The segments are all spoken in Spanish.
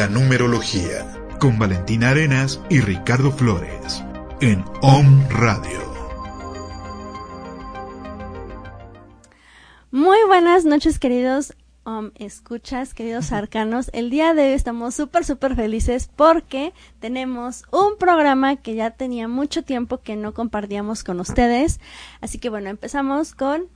la numerología. Con Valentina Arenas y Ricardo Flores. En Om Radio. Muy buenas noches, queridos um, escuchas, queridos arcanos. El día de hoy estamos súper, súper felices porque tenemos un programa que ya tenía mucho tiempo que no compartíamos con ustedes. Así que bueno, empezamos con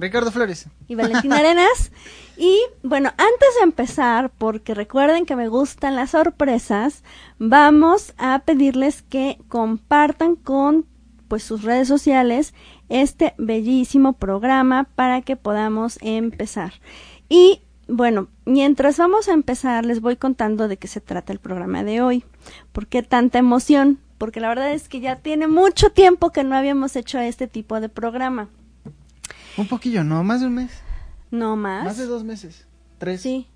Ricardo Flores. Y Valentina Arenas. Y bueno, antes de empezar, porque recuerden que me gustan las sorpresas, vamos a pedirles que compartan con pues sus redes sociales este bellísimo programa para que podamos empezar. Y bueno, mientras vamos a empezar, les voy contando de qué se trata el programa de hoy. ¿Por qué tanta emoción? Porque la verdad es que ya tiene mucho tiempo que no habíamos hecho este tipo de programa. Un poquillo, ¿no? Más de un mes. No más. Más de dos meses. Tres. Sí.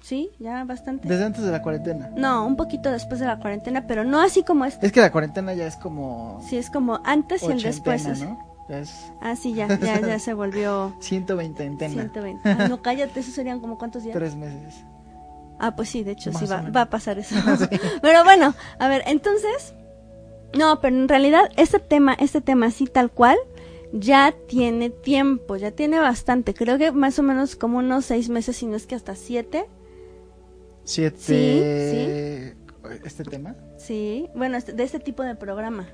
Sí, ya bastante. Desde antes de la cuarentena. No, un poquito después de la cuarentena, pero no así como este. Es que la cuarentena ya es como... Sí, es como antes y el después. ¿no? Ah, sí, ya, ya, ya se volvió... 120 antena. 120. Ah, no, cállate, eso serían como cuántos días. Tres meses. Ah, pues sí, de hecho, sí va, va, a pasar eso. Pero bueno, a ver, entonces... No, pero en realidad este tema, este tema así tal cual, ya tiene tiempo, ya tiene bastante. Creo que más o menos como unos seis meses, si no es que hasta siete. ¿Siete? Sí, sí. ¿Este tema? Sí, bueno, este, de este tipo de programa.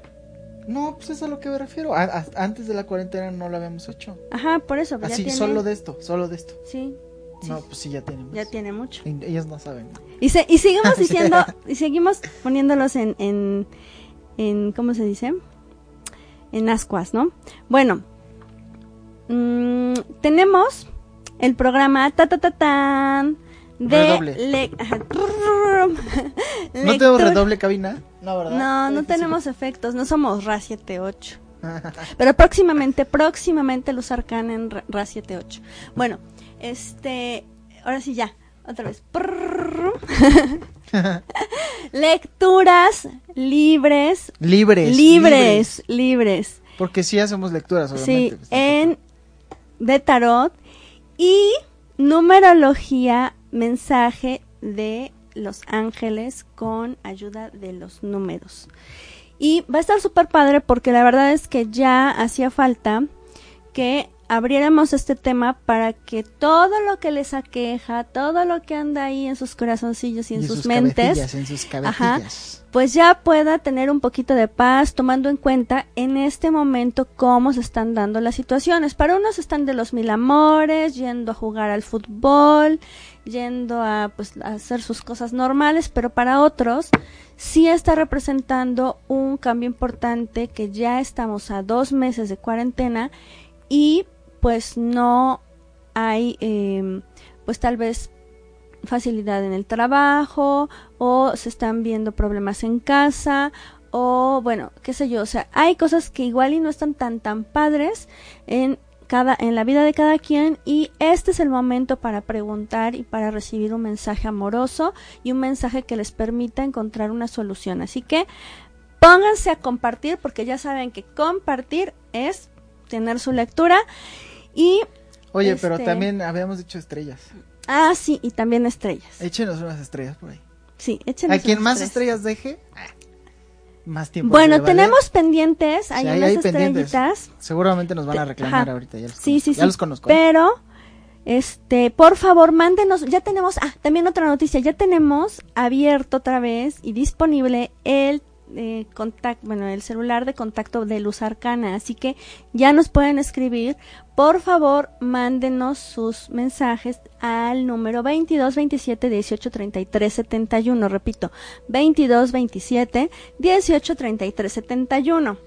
No, pues es a lo que me refiero. antes de la cuarentena no lo habíamos hecho. Ajá, por eso. Pues Así, solo de esto, solo de esto. Sí. No, pues sí, ya tiene mucho. Ya tiene mucho. Y, ellos no saben. Y, se, y seguimos diciendo, y seguimos poniéndolos en, en, en, ¿cómo se dice? En ascuas, ¿no? Bueno, mmm, tenemos el programa ta ta ta tan de le ¿No tenemos redoble cabina? No, ¿verdad? No, no tenemos efectos, no somos RA 78. Pero próximamente, próximamente los arcan en RA 78. Bueno, este, ahora sí ya, otra vez. Lecturas libres. Libres. Libres, libres. Porque sí hacemos lecturas, obviamente. Sí, pues, en de tarot y numerología, mensaje de los Ángeles con ayuda de los números. Y va a estar súper padre porque la verdad es que ya hacía falta que abriéramos este tema para que todo lo que les aqueja, todo lo que anda ahí en sus corazoncillos y en, sus, mentes, en sus pues ya pueda tener un poquito de paz, tomando en cuenta en este momento cómo se están dando las situaciones. Para unos están de los mil amores, yendo a jugar al fútbol, yendo a, pues, a hacer sus cosas normales, pero para otros sí está representando un cambio importante que ya estamos a dos meses de cuarentena y pues no hay eh, pues tal vez facilidad en el trabajo o se están viendo problemas en casa o bueno, qué sé yo, o sea, hay cosas que igual y no están tan tan padres en cada en la vida de cada quien y este es el momento para preguntar y para recibir un mensaje amoroso y un mensaje que les permita encontrar una solución. Así que pónganse a compartir porque ya saben que compartir es tener su lectura y Oye, pero este también habíamos dicho estrellas. Ah, sí, y también estrellas. Échenos unas estrellas por ahí. Sí, échenos. A quien más estrellas deje, más tiempo. Bueno, tenemos pendientes, hay unas estrellitas. Seguramente nos van a reclamar ahorita, ya los sí, sí, ya los conozco. Pero este, por favor, mándenos, ya tenemos, ah, también otra noticia, ya tenemos abierto otra vez y disponible el eh, contacto, bueno, el celular de contacto de Luz Arcana, así que ya nos pueden escribir. Por favor, mándenos sus mensajes al número 22 27 18 33 71, repito, 22 27 18 33 71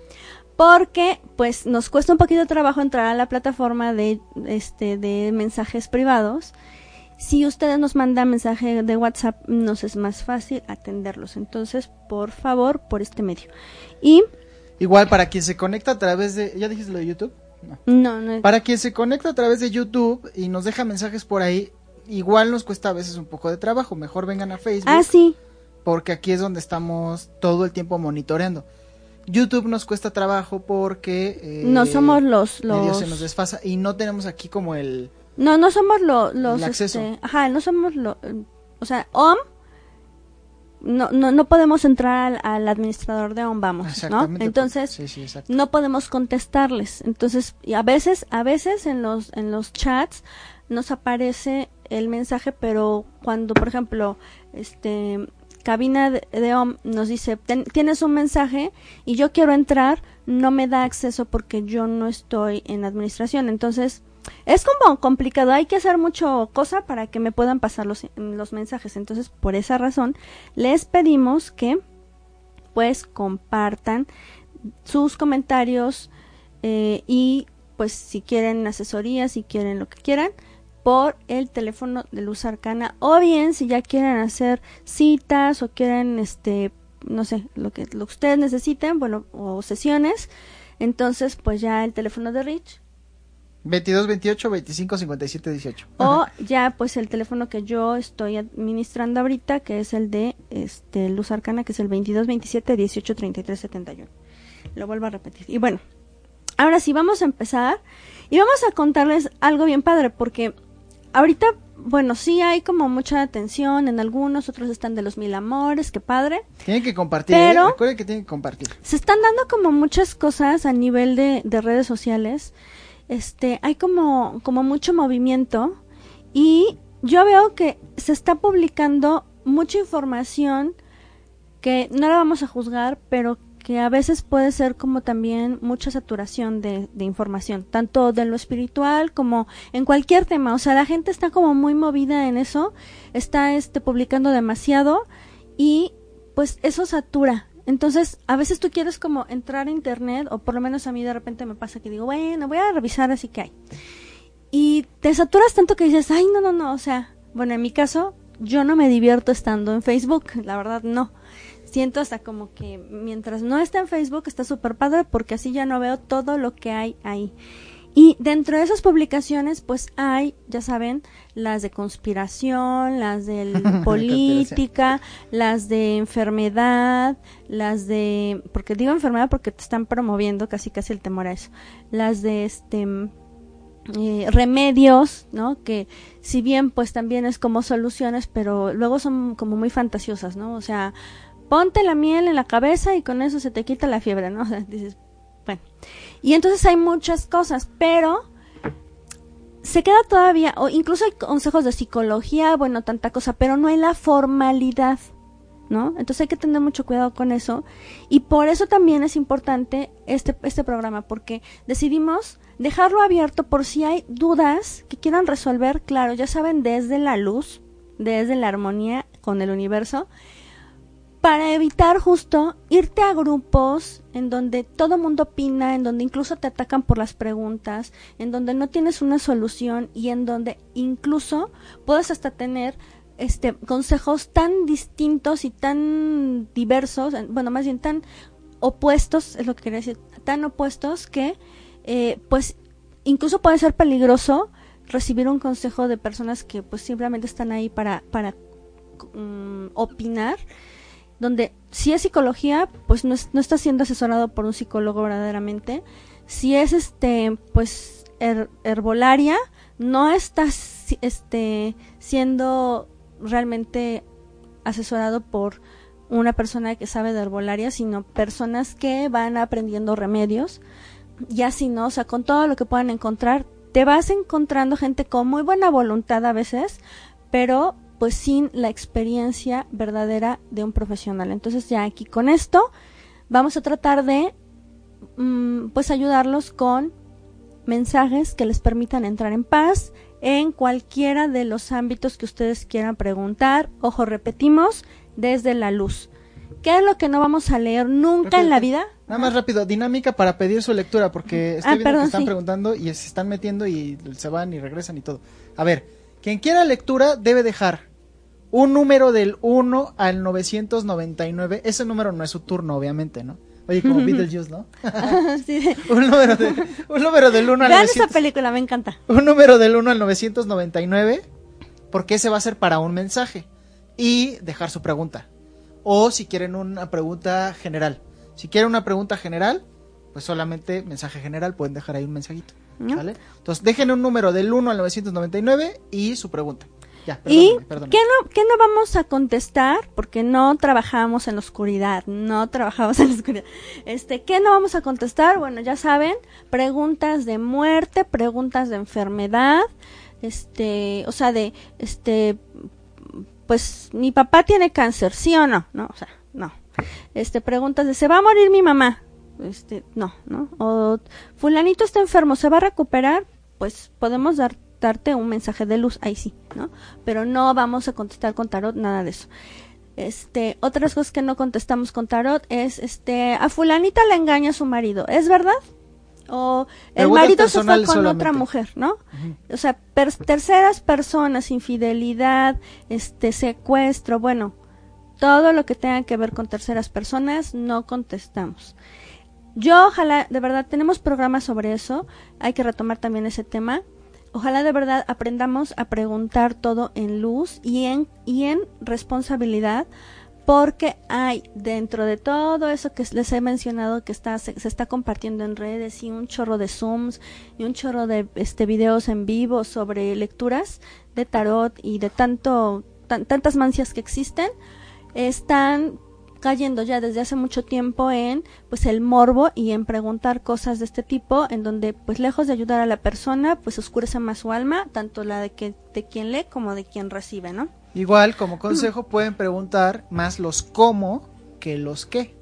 porque pues nos cuesta un poquito de trabajo entrar a la plataforma de este de mensajes privados si ustedes nos mandan mensaje de WhatsApp, nos es más fácil atenderlos. Entonces, por favor, por este medio. Y. Igual para quien se conecta a través de. ¿Ya dijiste lo de YouTube? No. No, Para quien se conecta a través de YouTube y nos deja mensajes por ahí, igual nos cuesta a veces un poco de trabajo. Mejor vengan a Facebook. Ah, sí. Porque aquí es donde estamos todo el tiempo monitoreando. YouTube nos cuesta trabajo porque eh, no somos los medio los se nos desfasa y no tenemos aquí como el no no somos lo- los El acceso. este, ajá no somos lo o sea OM no no no podemos entrar al, al administrador de OM vamos no entonces sí, sí, exacto. no podemos contestarles. Entonces, y a veces, a veces en los, en los chats nos aparece el mensaje, pero cuando, por ejemplo, este cabina de, de OM nos dice, "Ten- tienes un mensaje y yo quiero entrar, no me da acceso porque yo no estoy en administración. Entonces, es como complicado, hay que hacer mucho cosa para que me puedan pasar los, los mensajes. Entonces, por esa razón, les pedimos que pues compartan sus comentarios eh, y pues si quieren asesoría, si quieren lo que quieran, por el teléfono de Luz Arcana o bien si ya quieren hacer citas o quieren este no sé, lo que lo que ustedes necesiten, bueno, o sesiones, entonces pues ya el teléfono de Rich 22 28 25 57 18 o ya pues el teléfono que yo estoy administrando ahorita que es el de este Luz Arcana que es el 22 27 18 33 71 lo vuelvo a repetir. Y bueno ahora sí vamos a empezar y vamos a contarles algo bien padre porque ahorita bueno sí hay como mucha atención en algunos otros están de los mil amores qué padre. Tienen que compartir Pero- ¿eh? recuerden que tienen que compartir. se están dando como muchas cosas a nivel de, de redes sociales. Este, hay como, mucho movimiento y yo veo que se está publicando mucha información que no la vamos a juzgar, pero que a veces puede ser como también mucha saturación de, de información, tanto de lo espiritual como en cualquier tema. O sea, la gente está como muy movida en eso, está este publicando demasiado y pues eso satura. Entonces, a veces tú quieres como entrar a internet, o por lo menos a mí de repente me pasa que digo, bueno, voy a revisar así que hay. Y te saturas tanto que dices, ay, no, no, no, o sea, bueno, en mi caso, yo no me divierto estando en Facebook, la verdad no. Siento hasta como que mientras no está en Facebook está súper padre porque así ya no veo todo lo que hay ahí. Y dentro de esas publicaciones, pues hay, ya saben, las de conspiración, las de política, las de enfermedad, las de, porque digo enfermedad porque te están promoviendo casi casi el temor a eso, las de este eh, remedios, ¿no? Que si bien pues también es como soluciones, pero luego son como muy fantasiosas, ¿no? O sea, ponte la miel en la cabeza y con eso se te quita la fiebre, ¿no? O sea, dices, bueno. Y entonces hay muchas cosas, pero se queda todavía, o incluso hay consejos de psicología, bueno, tanta cosa, pero no hay la formalidad, ¿no? Entonces hay que tener mucho cuidado con eso. Y por eso también es importante este, este programa, porque decidimos dejarlo abierto por si hay dudas que quieran resolver, claro, ya saben, desde la luz, desde la armonía con el universo, para evitar justo irte a grupos en donde todo mundo opina, en donde incluso te atacan por las preguntas, en donde no tienes una solución y en donde incluso puedes hasta tener este consejos tan distintos y tan diversos, en- bueno, más bien tan opuestos, es lo que quería decir, tan opuestos que eh, pues incluso puede ser peligroso recibir un consejo de personas que pues simplemente están ahí para para mm, opinar donde si es psicología, pues no, es- no está siendo asesorado por un psicólogo verdaderamente. Si es este, pues her- herbolaria, no está si- este siendo realmente asesorado por una persona que sabe de herbolaria, sino personas que van aprendiendo remedios. Y así no, o sea, con todo lo que puedan encontrar, te vas encontrando gente con muy buena voluntad a veces, pero pues sin la experiencia verdadera de un profesional. Entonces ya aquí con esto vamos a tratar de mm, pues ayudarlos con mensajes que les permitan entrar en paz en cualquiera de los ámbitos que ustedes quieran preguntar. Ojo, repetimos, desde la luz. ¿Qué es lo que no vamos a leer nunca en la vida? Nada más rápido, dinámica para pedir su lectura, porque estoy Ah, viendo perdón, que están sí. preguntando y se están metiendo y se van y regresan y todo. A ver, quien quiera lectura debe dejar un número del 1 al 999. Ese número no es su turno, obviamente, ¿no? Oye, como Beetlejuice, ¿no? Sí. un, número de- un número del 1 al Vean esa 900 película, me encanta. un número del 1 al 999, porque ese va a ser para un mensaje y dejar su pregunta. O si quieren una pregunta general. Si quieren una pregunta general, pues solamente mensaje general, pueden dejar ahí un mensajito. ¿vale? Entonces dejen un número del 1 al 999 y su pregunta. Ya, ¿Y qué no, qué no vamos a contestar? Porque no trabajamos en la oscuridad, no trabajamos en la oscuridad. Este, ¿qué no vamos a contestar? Bueno, ya saben, preguntas de muerte, preguntas de enfermedad, este, o sea, de, este, pues, mi papá tiene cáncer, ¿sí o no? No, o sea, no. Este, preguntas de, ¿se va a morir mi mamá? Este, no, ¿no? O, fulanito está enfermo, ¿se va a recuperar? Pues podemos dar, un mensaje de luz, ahí sí, ¿no? Pero no vamos a contestar con tarot, nada de eso. Este, otras cosas que no contestamos con tarot es, este, a fulanita le engaña a su marido, ¿es verdad? O el marido se fue con otra mujer, ¿no? O sea, per- terceras personas, infidelidad, este, secuestro, bueno, todo lo que tenga que ver con terceras personas no contestamos. Yo ojalá, de verdad, tenemos programas sobre eso, hay que retomar también ese tema. Ojalá de verdad aprendamos a preguntar todo en luz y en, y en responsabilidad, porque hay dentro de todo eso que les he mencionado que está, se, está compartiendo en redes y un chorro de zooms y un chorro de este videos en vivo sobre lecturas de tarot y de tanto tan- tantas mancias que existen están cayendo ya desde hace mucho tiempo en pues el morbo y en preguntar cosas de este tipo en donde pues lejos de ayudar a la persona pues oscurece más su alma tanto la de que de quien lee como de quien recibe no Igual, como consejo, pueden preguntar más los cómo que los qué.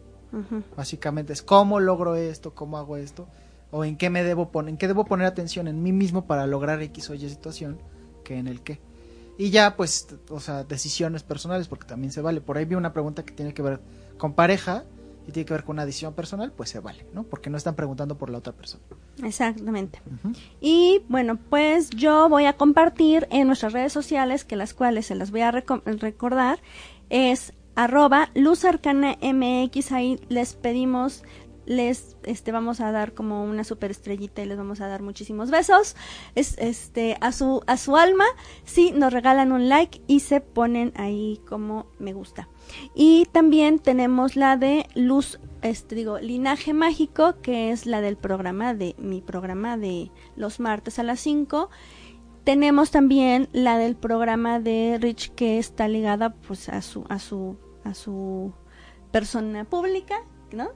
Básicamente es cómo logro esto, cómo hago esto, o en qué me debo poner, en qué debo poner atención en mí mismo para lograr X o Y situación, que en el qué. Y ya, pues, o sea, decisiones personales, porque también se vale. Por ahí vi una pregunta que tiene que ver con pareja y tiene que ver con una decisión personal, pues se vale, ¿no? Porque no están preguntando por la otra persona. exactamente. Y bueno, pues yo voy a compartir en nuestras redes sociales, que las cuales se las voy a reco- recordar, es arroba Luz Arcana MX, ahí les pedimos, les este vamos a dar como una super estrellita y les vamos a dar muchísimos besos. Es, este a su a su alma. Si nos regalan un like y se ponen ahí como me gusta. Y también tenemos la de luz este digo linaje mágico que es la del programa de mi programa de los martes a las 5 tenemos también la del programa de Rich que está ligada pues a su a su a su persona pública no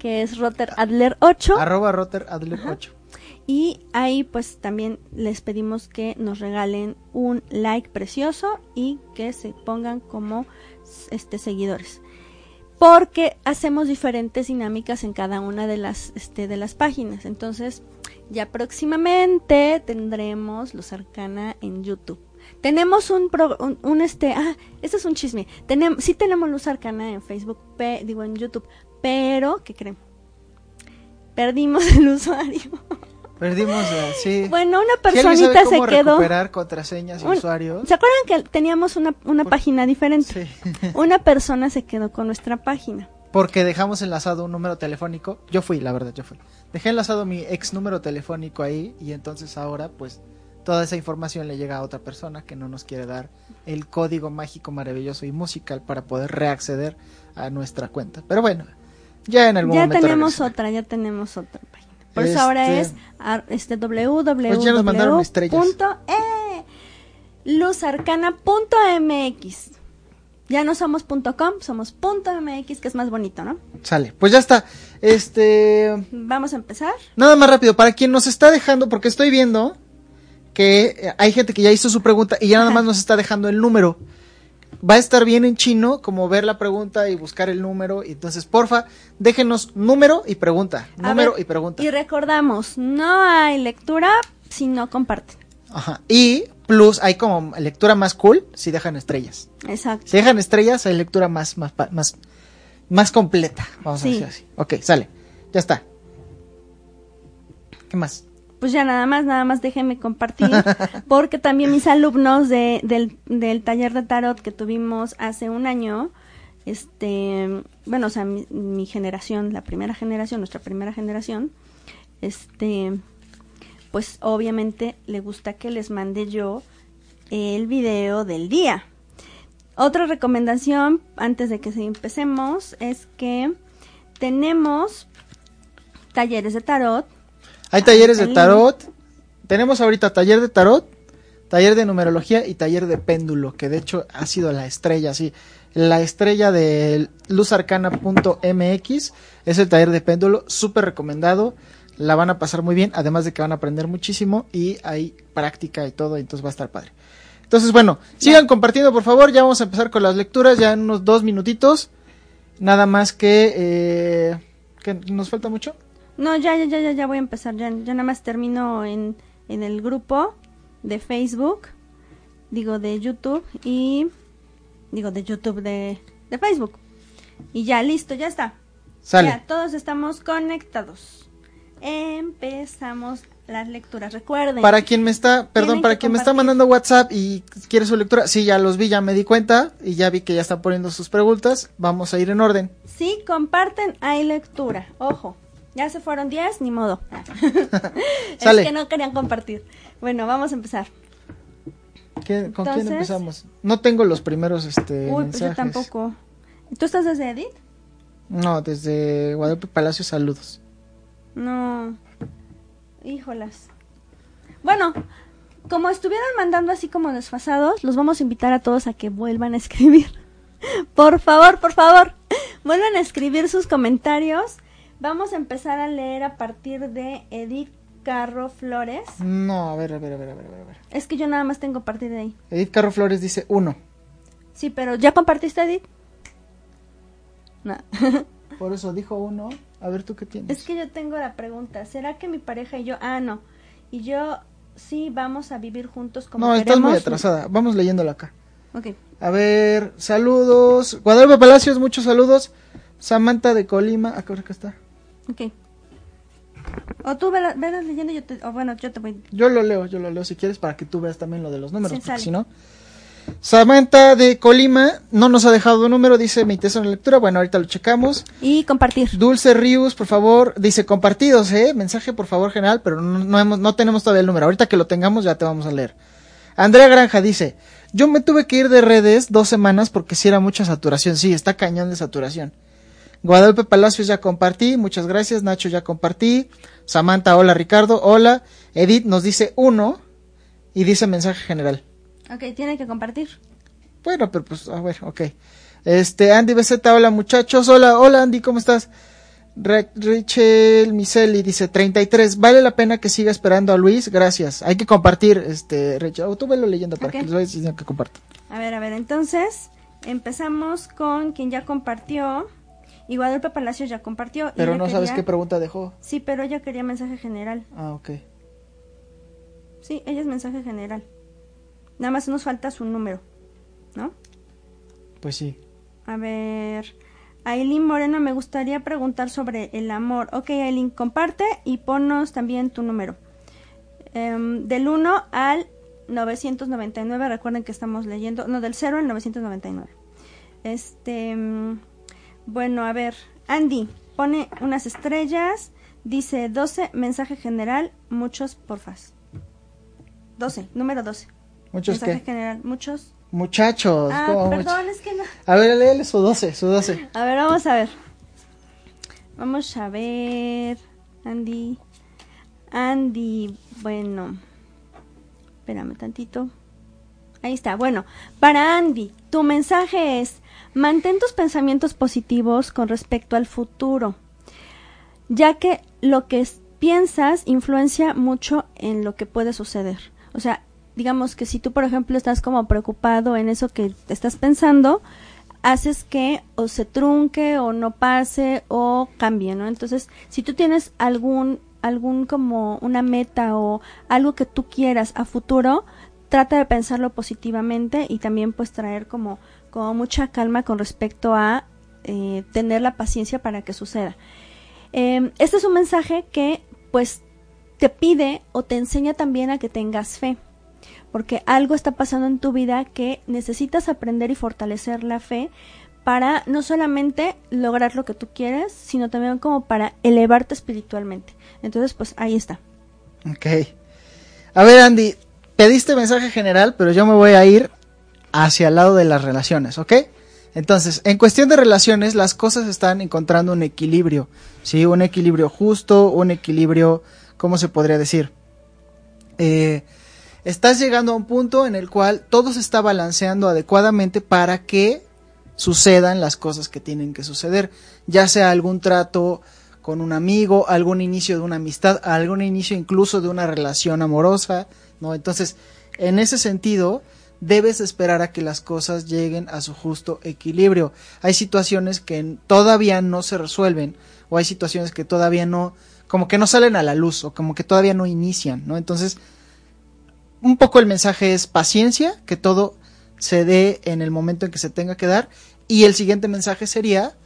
que es Rotter Adler 8 Arroba Rotter Adler Ajá. 8. y ahí pues también les pedimos que nos regalen un like precioso y que se pongan como este seguidores. Porque hacemos diferentes dinámicas en cada una de las este de las páginas. Entonces, ya próximamente tendremos Los Arcana en YouTube. Tenemos un, pro- un, un, este, ah, este es un chisme. Tenemos, sí tenemos Luz Arcana en Facebook, pe- digo en YouTube, pero ¿qué creen? Perdimos el usuario. Perdimos, sí. Bueno, una personita se quedó. recuperar contraseñas y Un- usuarios. ¿Se acuerdan que teníamos una, una Por- página diferente? Sí. Una persona se quedó con nuestra página. Porque dejamos enlazado un número telefónico. Yo fui, la verdad, yo fui. Dejé enlazado mi ex número telefónico ahí y entonces ahora pues toda esa información le llega a otra persona que no nos quiere dar el código mágico, maravilloso y musical para poder reacceder a nuestra cuenta. Pero bueno, ya en algún Ya momento tenemos regresaré. otra, ya tenemos otra página. Por eso ahora Este- es este www. Pues ya nos mandaron estrellas. punto, eh, luzarcana.mx. Ya no somos punto .com, somos punto .mx, que es más bonito, ¿no? Sale, pues ya está. Este, Vamos a empezar. Nada más rápido, para quien nos está dejando, porque estoy viendo que eh, hay gente que ya hizo su pregunta y ya nada más nos está dejando el número. Va a estar bien en chino, como ver la pregunta y buscar el número. Entonces, porfa, déjenos número y pregunta. Número ver, y pregunta. Y recordamos, no hay lectura si no comparten. Ajá. Y plus, hay como lectura más cool si dejan estrellas. Exacto. Si dejan estrellas, hay lectura más, más, más, más completa. Vamos Sí. a decir así. Ok, sale. Ya está. ¿Qué más? Pues ya nada más, nada más déjenme compartir, porque también mis alumnos de, del, del taller de tarot que tuvimos hace un año, este, bueno, o sea, mi, mi generación, la primera generación, nuestra primera generación, este, pues obviamente le gusta que les mande yo el video del día. Otra recomendación antes de que empecemos es que tenemos talleres de tarot. Hay talleres de tarot. Tenemos ahorita taller de tarot, taller de numerología y taller de péndulo, que de hecho ha sido la estrella, sí. La estrella de luzarcana.mx es el taller de péndulo, súper recomendado. La van a pasar muy bien, además de que van a aprender muchísimo y hay práctica y todo, entonces va a estar padre. Entonces, bueno, sigan compartiendo, por favor. Ya vamos a empezar con las lecturas, ya en unos dos minutitos. Nada más que, eh, que nos falta mucho. No, ya, ya, ya, ya, voy a empezar. Ya, ya nada más termino en, en el grupo de Facebook, digo de YouTube y digo de YouTube de, de Facebook. Y ya, listo, ya está. Sale. Ya, todos estamos conectados. Empezamos las lecturas. Recuerden. Para quien me está, perdón, para quien me está mandando WhatsApp y quiere su lectura, sí, ya los vi, ya me di cuenta y ya vi que ya están poniendo sus preguntas. Vamos a ir en orden. Si comparten, hay lectura. Ojo, ya se fueron 10, ni modo. Sale. Es que no querían compartir. Bueno, vamos a empezar. ¿Qué- ¿Con quién empezamos? No tengo los primeros este, Uy, pues yo tampoco. ¿Tú estás desde Edith? No, desde Guadalupe Palacio, saludos. No. Híjolas. Bueno, como estuvieron mandando así como desfasados, los vamos a invitar a todos a que vuelvan a escribir. Por favor, por favor, vuelvan a escribir sus comentarios. Vamos a empezar a leer a partir de Edith Carro Flores. No, a ver, a ver, a ver, a ver, a ver. Es que yo nada más tengo a partir de ahí. Edith Carro Flores dice uno. Sí, pero ¿ya compartiste Edith? No. Por eso dijo uno. A ver, ¿tú qué tienes? es que yo tengo la pregunta, ¿será que mi pareja y yo, ah, no, y yo sí vamos a vivir juntos como no, estás muy atrasada. Vamos leyéndolo acá. Ok. A ver, saludos. Guadalupe Palacios, muchos saludos. Samantha de Colima. Acá, acá está. Ok. O tú velas leyendo yo te... O bueno, yo te voy... Yo lo leo, yo lo leo si quieres para que tú veas también lo de los números, Sí, porque si no. Samantha de Colima no nos ha dejado un número, dice mi teso en la lectura. Bueno, ahorita lo checamos. Y compartir. Dulce Rius, por favor, dice compartidos, eh, mensaje por favor general, pero no, no hemos, no tenemos todavía el número. Ahorita que lo tengamos ya te vamos a leer. Andrea Granja dice, yo me tuve que ir de redes dos semanas porque si era mucha saturación. Sí, está cañón de saturación. Guadalupe Palacios ya compartí, muchas gracias. Nacho ya compartí. Samantha, hola Ricardo, hola. Edith nos dice uno y dice mensaje general. Ok, tiene que compartir. Bueno, pero pues, a ver, ok. Este, Andy BZ, hola muchachos. Hola, hola Andy, ¿cómo estás? Ra- Rachel Miseli dice 33. Vale la pena que siga esperando a Luis. Gracias. Hay que compartir, este, Rachel. O tú velo leyendo para Ok. que les vayas diciendo que compartan. A ver, a ver, entonces empezamos con quien ya compartió. Y Guadalupe Palacios ya compartió. y Pero ella no sabes qué pregunta dejó. Sí, pero ella quería mensaje general. Ah, ok. Sí, ella es mensaje general. Nada más nos falta su número, ¿no? Pues sí. A ver, Aileen Moreno, me gustaría preguntar sobre el amor. Ok, Aileen, comparte y ponnos también tu número. Em, del 1 al 999, recuerden que estamos leyendo, no, del 0 al 999. Este, mm, bueno, a ver, Andy, pone unas estrellas, dice 12, mensaje general, muchos porfas. 12, número 12. Muchos mensaje qué? general, muchos. Muchachos. Ah, ¿cómo perdón, es que no. much- A ver, léele su 12, su 12. A ver, vamos a ver. Vamos a ver. Andy. Andy, bueno. Espérame tantito. Ahí está. Bueno, para Andy, tu mensaje es, mantén tus pensamientos positivos con respecto al futuro, ya que lo que piensas influencia mucho en lo que puede suceder. O sea, digamos que si tú, por ejemplo, estás como preocupado en eso que estás pensando, haces que o se trunque o no pase o cambie, ¿no? Entonces, si tú tienes algún algún como una meta o algo que tú quieras a futuro, trata de pensarlo positivamente y también pues traer como como mucha calma con respecto a eh, tener la paciencia para que suceda. Eh, este es un mensaje que pues te pide o te enseña también a que tengas fe porque algo está pasando en tu vida que necesitas aprender y fortalecer la fe para no solamente lograr lo que tú quieres, sino también como para elevarte espiritualmente. Entonces, pues ahí está. Ok. A ver, Andy, pediste mensaje general, pero yo me voy a ir hacia el lado de las relaciones, ¿ok? Entonces, en cuestión de relaciones, las cosas están encontrando un equilibrio, ¿sí? Un equilibrio justo, un equilibrio, ¿cómo se podría decir? Eh, estás llegando a un punto en el cual todo se está balanceando adecuadamente para que sucedan las cosas que tienen que suceder, ya sea algún trato con un amigo, algún inicio de una amistad, algún inicio incluso de una relación amorosa, ¿no? Entonces, en ese sentido, debes esperar a que las cosas lleguen a su justo equilibrio. Hay situaciones que todavía no se resuelven o hay situaciones que todavía no como que no salen a la luz o como que todavía no inician, ¿no? Entonces, un poco el mensaje es paciencia, que todo se dé en el momento en que se tenga que dar y el siguiente mensaje sería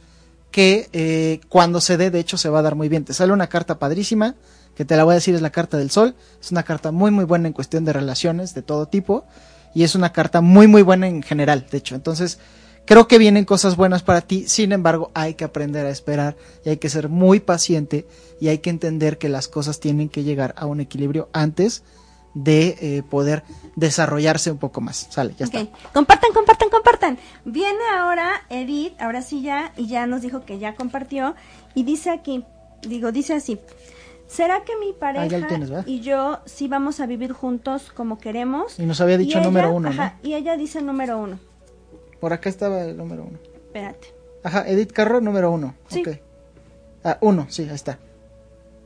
que eh, cuando se dé, de hecho, se va a dar muy bien. Te sale una carta padrísima, que te la voy a decir es la carta del sol. Es una carta muy, muy buena en cuestión de relaciones de todo tipo y es una carta muy muy buena en general, de hecho. Entonces, creo que vienen cosas buenas para ti, sin embargo, hay que aprender a esperar y hay que ser muy paciente y hay que entender que las cosas tienen que llegar a un equilibrio antes de eh, poder desarrollarse un poco más. Sale, ya está. Compartan, compartan, compartan. Viene ahora Edith, ahora sí ya, y ya nos dijo que ya compartió, y dice aquí, digo, dice así, ¿Será que mi ah, pareja y yo sí vamos a vivir juntos como queremos? Y nos había dicho número uno, ajá, Y ella dice número uno. Por acá estaba el número uno. Espérate. Ajá, Edith Carro, número uno. Sí. Ah, uno, sí, ahí está.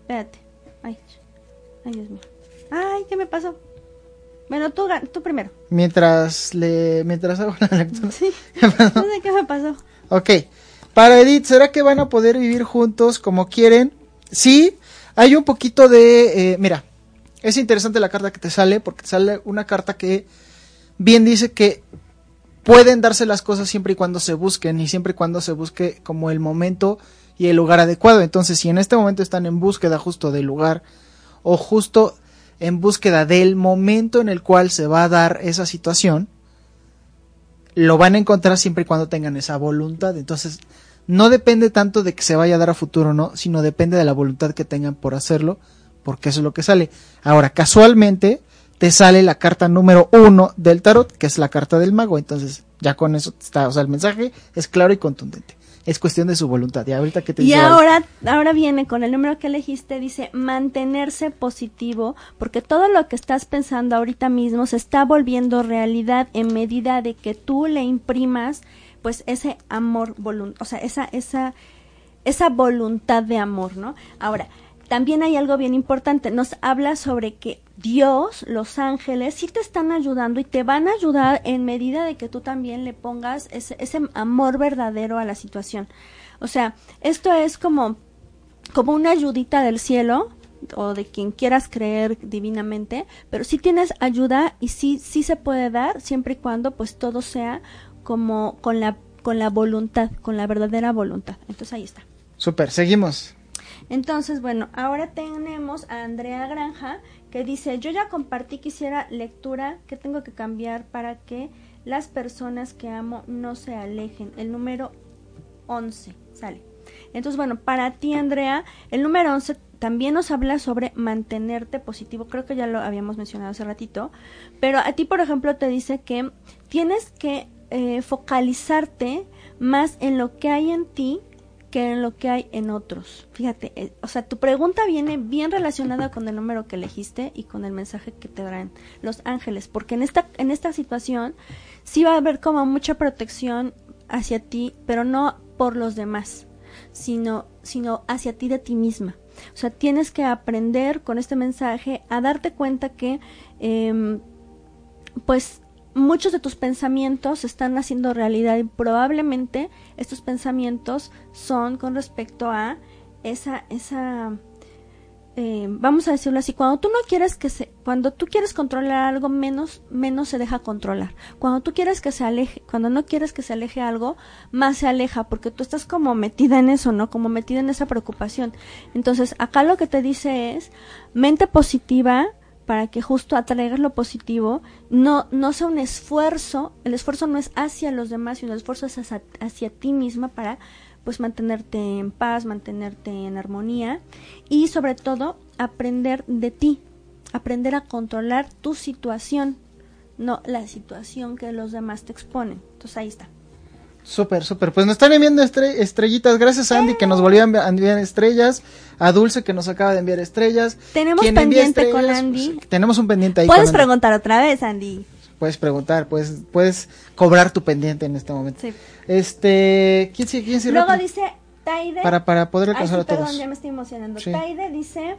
Espérate. Ay, ay, Dios mío. Ay, ¿qué me pasó? Bueno, tú, tú primero. Mientras le, mientras hago la lectura. Sí. no sé qué me pasó. Ok. Para Edith, ¿será que van a poder vivir juntos como quieren? Sí, hay un poquito de... Eh, mira, es interesante la carta que te sale porque te sale una carta que bien dice que pueden darse las cosas siempre y cuando se busquen y siempre y cuando se busque como el momento y el lugar adecuado. Entonces, si en este momento están en búsqueda justo del lugar o justo en búsqueda del momento en el cual se va a dar esa situación, lo van a encontrar siempre y cuando tengan esa voluntad. Entonces, no depende tanto de que se vaya a dar a futuro o no, sino depende de la voluntad que tengan por hacerlo, porque eso es lo que sale. Ahora, casualmente, te sale la carta número uno del tarot, que es la carta del mago, entonces ya con eso está, o sea, el mensaje es claro y contundente. Es cuestión de su voluntad. Y ahorita que te Y ahora, ahora viene con el número que elegiste, dice mantenerse positivo, porque todo lo que estás pensando ahorita mismo se está volviendo realidad en medida de que tú le imprimas pues ese amor, o sea, esa, esa, esa voluntad de amor, ¿no? Ahora, también hay algo bien importante, nos habla sobre que Dios, los ángeles, sí te están ayudando y te van a ayudar en medida de que tú también le pongas ese, ese amor verdadero a la situación. O sea, esto es como, como una ayudita del cielo, o de quien quieras creer divinamente, pero sí tienes ayuda y sí, sí se puede dar siempre y cuando pues todo sea como con la, con la voluntad, con la verdadera voluntad. Entonces ahí está. Super, seguimos. Entonces, bueno, ahora tenemos a Andrea Granja que dice, yo ya compartí, quisiera lectura, que tengo que cambiar para que las personas que amo no se alejen? El número 11 sale. Entonces, bueno, para ti, Andrea, el número 11 también nos habla sobre mantenerte positivo. Creo que ya lo habíamos mencionado hace ratito. Pero a ti, por ejemplo, te dice que tienes que eh, focalizarte más en lo que hay en ti que en lo que hay en otros. Fíjate, eh, o sea, tu pregunta viene bien relacionada con el número que elegiste y con el mensaje que te traen los ángeles, porque en esta en esta situación sí va a haber como mucha protección hacia ti, pero no por los demás, sino sino hacia ti de ti misma. O sea, tienes que aprender con este mensaje a darte cuenta que em, pues muchos de tus pensamientos están haciendo realidad y probablemente estos pensamientos son con respecto a esa esa eh, vamos a decirlo así cuando tú no quieres que se cuando tú quieres controlar algo menos menos se deja controlar. Cuando tú quieres que se aleje cuando no quieres que se aleje algo más se aleja porque tú estás como metida en eso no como metida en esa preocupación. Entonces acá lo que te dice es mente positiva para que justo atraigas lo positivo, no, no sea un esfuerzo, el esfuerzo no es hacia los demás, sino el esfuerzo es hacia, ti misma para pues mantenerte en paz, mantenerte en armonía y sobre todo aprender de ti, aprender a controlar tu situación, no la situación que los demás te exponen. Entonces ahí está. Súper, súper. Pues nos están enviando estre- estrellitas. Gracias a Andy que nos volvió a envi- a enviar estrellas. A Dulce que nos acaba de enviar estrellas. Tenemos pendiente con Andy. pues, tenemos un pendiente ahí Puedes con Andy. preguntar otra vez, Andy. Puedes preguntar, puedes, puedes cobrar tu pendiente en este momento. Sí. Este, ¿quién sigue? ¿Quién sigue Luego rápido? dice Taide. Para, para poder Ay, alcanzar sí, a todos. perdón, ya me estoy emocionando. Sí. Taide dice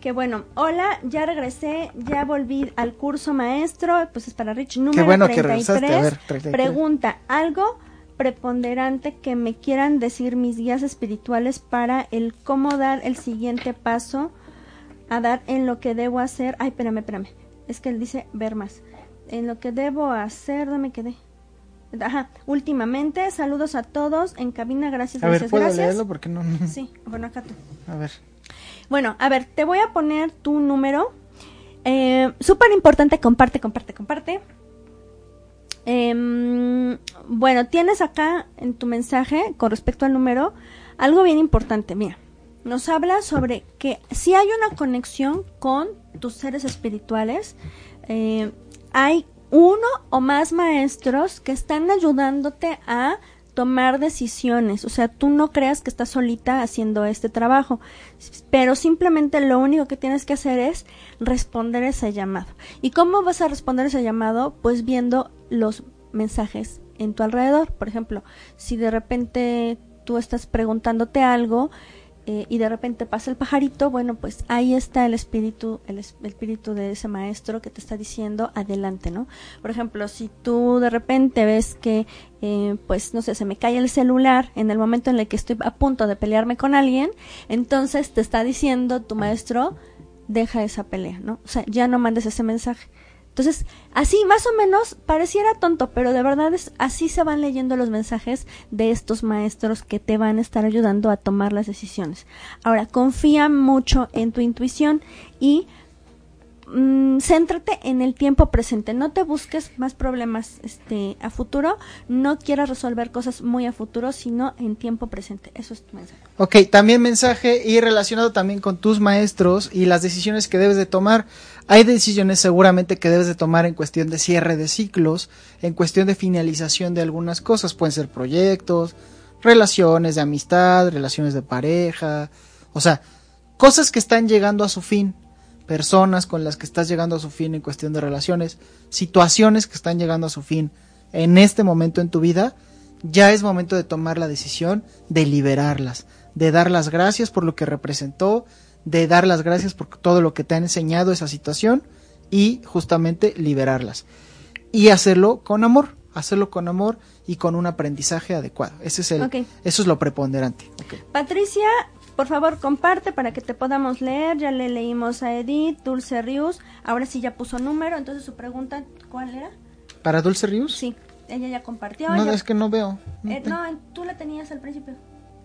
que bueno, hola, ya regresé, ya volví al curso maestro, pues es para Rich número bueno que 33. regresaste, a ver, 33. Pregunta, ¿algo preponderante que me quieran decir mis guías espirituales para el cómo dar el siguiente paso a dar en lo que debo hacer? Ay, espérame, espérame. Es que él dice ver más. En lo que debo hacer, ¿dónde me quedé? Ajá, últimamente, saludos a todos en cabina, gracias, A ver, gracias, ¿puedo gracias. leerlo? Porque no. Sí, bueno, acá tú. A ver. Bueno, a ver, te voy a poner tu número. Eh, Súper importante, comparte, comparte, comparte. Em, bueno, tienes acá en tu mensaje con respecto al número algo bien importante. Mira, nos habla sobre que si hay una conexión con tus seres espirituales, eh, hay uno o más maestros que están ayudándote a tomar decisiones. O sea, tú no creas que estás solita haciendo este trabajo, pero simplemente lo único que tienes que hacer es responder ese llamado. ¿Y cómo vas a responder ese llamado? Pues viendo los mensajes en tu alrededor. Por ejemplo, si de repente tú estás preguntándote algo eh, y de repente pasa el pajarito, bueno, pues ahí está el espíritu, el, es- el espíritu de ese maestro que te está diciendo adelante, ¿no? Por ejemplo, si tú de repente ves que, eh, pues, no sé, se me cae el celular en el momento en el que estoy a punto de pelearme con alguien, entonces te está diciendo tu maestro, deja esa pelea, ¿no? O sea, ya no mandes ese mensaje. Entonces, así más o menos pareciera tonto, pero de verdad es así se van leyendo los mensajes de estos maestros que te van a estar ayudando a tomar las decisiones. Ahora, confía mucho en tu intuición y mm, céntrate en el tiempo presente. No te busques más problemas este a futuro, no quieras resolver cosas muy a futuro, sino en tiempo presente. Eso es tu mensaje. Ok, también mensaje y relacionado también con tus maestros y las decisiones que debes de tomar. Hay decisiones seguramente que debes de tomar en cuestión de cierre de ciclos, en cuestión de finalización de algunas cosas. Pueden ser proyectos, relaciones de amistad, relaciones de pareja. O sea, cosas que están llegando a su fin. Personas con las que estás llegando a su fin en cuestión de relaciones. Situaciones que están llegando a su fin en este momento en tu vida. Ya es momento de tomar la decisión de liberarlas, de dar las gracias por lo que representó, de dar las gracias por todo lo que te ha enseñado esa situación y justamente liberarlas. Y hacerlo con amor, hacerlo con amor y con un aprendizaje adecuado. Ese es el. Eso es lo preponderante. Patricia, por favor, comparte para que te podamos leer. Ya le leímos a Edith, Dulce Rius. Ahora sí ya puso número. Entonces su pregunta, ¿cuál era? ¿Para Dulce Rius? Sí, ella ya compartió. No, ya- es que no veo. No Eh, te- no, tú la tenías al principio.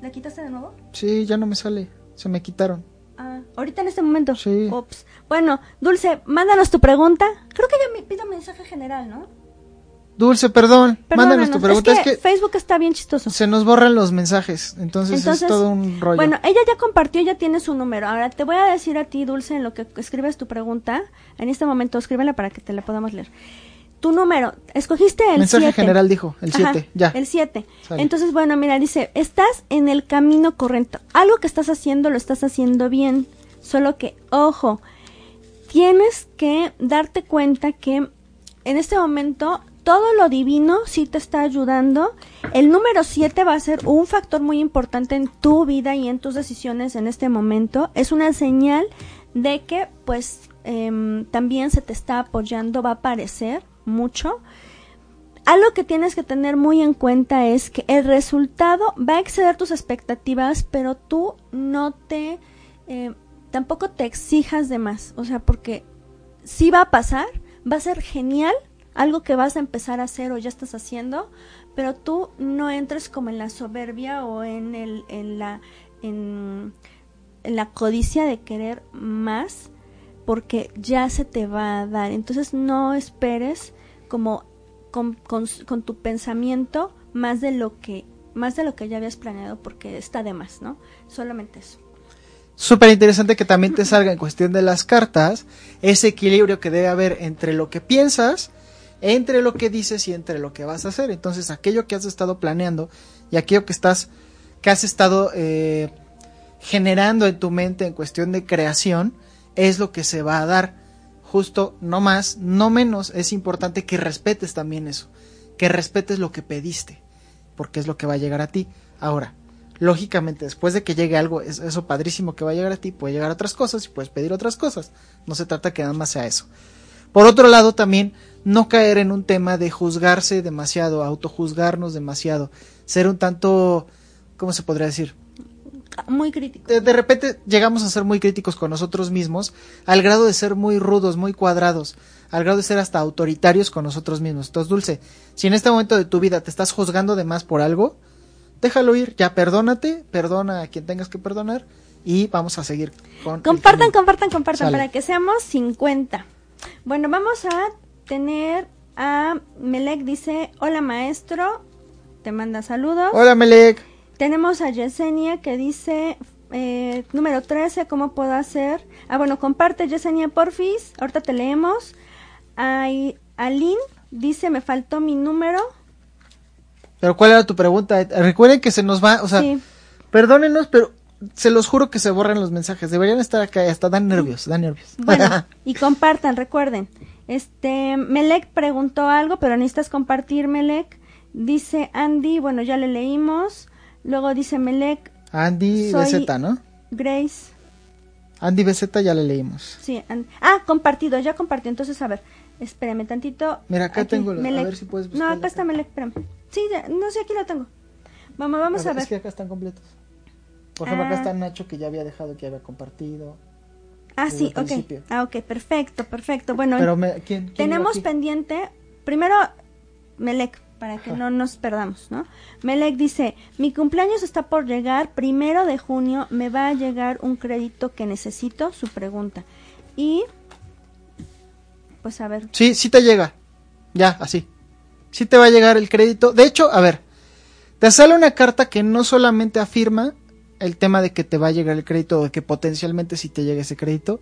¿La quitaste de nuevo? Sí, ya no me sale. Se me quitaron. Ah, ahorita en este momento. Sí. Bueno, Dulce, mándanos tu pregunta. Creo que ya me pido mensaje general, ¿no? Dulce, perdón. Mándanos tu pregunta. Es que, Facebook está bien chistoso. se nos borran los mensajes. Entonces, Entonces, es todo un rollo. Bueno, ella ya compartió, ya tiene su número. Ahora te voy a decir a ti, Dulce, en lo que escribes tu pregunta. En este momento, escríbela para que te la podamos leer. Tu número, escogiste el Mensaje 7. general dijo, el Ajá, 7, ya. El 7. Sale. Entonces, bueno, mira, dice, estás en el camino correcto. Algo que estás haciendo lo estás haciendo bien. Solo que, ojo, tienes que darte cuenta que en este momento todo lo divino sí te está ayudando. El número 7 va a ser un factor muy importante en tu vida y en tus decisiones en este momento. Es una señal de que pues em, también se te está apoyando, va a aparecer mucho. Algo que tienes que tener muy en cuenta es que el resultado va a exceder tus expectativas, pero tú no te, eh, tampoco te exijas de más, o sea, porque sí va a pasar, va a ser genial, algo que vas a empezar a hacer o ya estás haciendo, pero tú no entres como en la soberbia o en el, en la, en, en la codicia de querer más, porque ya se te va a dar. Entonces no esperes como con, tu pensamiento más de lo que más de lo que ya habías planeado porque está de más, ¿no? Solamente eso. Súper interesante que también te salga en cuestión de las cartas ese equilibrio que debe haber entre lo que piensas entre lo que dices y entre lo que vas a hacer. Entonces, aquello que has estado planeando y aquello que estás, que has estado eh, generando en tu mente en cuestión de creación, es lo que se va a dar. Justo, no más, no menos, es importante que respetes también eso, que respetes lo que pediste, porque es lo que va a llegar a ti. Ahora, lógicamente, después de que llegue algo, es eso padrísimo que va a llegar a ti, puede llegar a otras cosas y puedes pedir otras cosas. No se trata que nada más sea eso. Por otro lado, también no caer en un tema de juzgarse demasiado, autojuzgarnos demasiado, ser un tanto, ¿cómo se podría decir? Muy crítico. De, de, repente llegamos a ser muy críticos con nosotros mismos, al grado de ser muy rudos, muy cuadrados, al grado de ser hasta autoritarios con nosotros mismos. Entonces, Dulce, si en este momento de tu vida te estás juzgando de más por algo, déjalo ir, ya perdónate, perdona a quien tengas que perdonar y vamos a seguir con... Compartan, compartan, compartan, Sale. para que seamos 50. Bueno, vamos a tener a Melek, dice, hola maestro, te manda saludos. Hola Melek. Tenemos a Yesenia que dice, eh, número 13, ¿cómo puedo hacer? Ah, bueno, comparte Yesenia Porfis, ahorita te leemos. Ay, Aline dice, me faltó mi número. Pero ¿cuál era tu pregunta? Recuerden que se nos va, o sea, sí. perdónenos, pero se los juro que se borran los mensajes. Deberían estar acá hasta dan nervios, dan nervios. Bueno, y compartan, recuerden. Este, Melek preguntó algo, pero necesitas compartir, Melek. Dice Andy, bueno, ya le leímos. Luego dice Melek. Andy BZ, ¿no? Grace. Andy BZ ya le leímos. Sí, and ah, compartido, ya compartió. Entonces, a ver, espérame tantito. Mira, acá aquí, tengo, Melek. a ver si puedes No, acá está Melek, espérame. Sí, ya, no sé, aquí lo tengo. Vamos, vamos a ver. Es que acá están completos. Por ejemplo, ah. acá está Nacho que ya había dejado que había compartido. Ah, sí, ok. Principio. Ah, ok, perfecto, perfecto. Bueno, Pero me, ¿quién, quién tenemos pendiente, primero, Melec, para que no nos perdamos, ¿no? Melec dice, mi cumpleaños está por llegar, primero de junio, me va a llegar un crédito que necesito, su pregunta. Y, pues a ver. Sí, sí te llega, ya, así. Sí te va a llegar el crédito. De hecho, a ver, te sale una carta que no solamente afirma el tema de que te va a llegar el crédito o de que potencialmente si te llega ese crédito,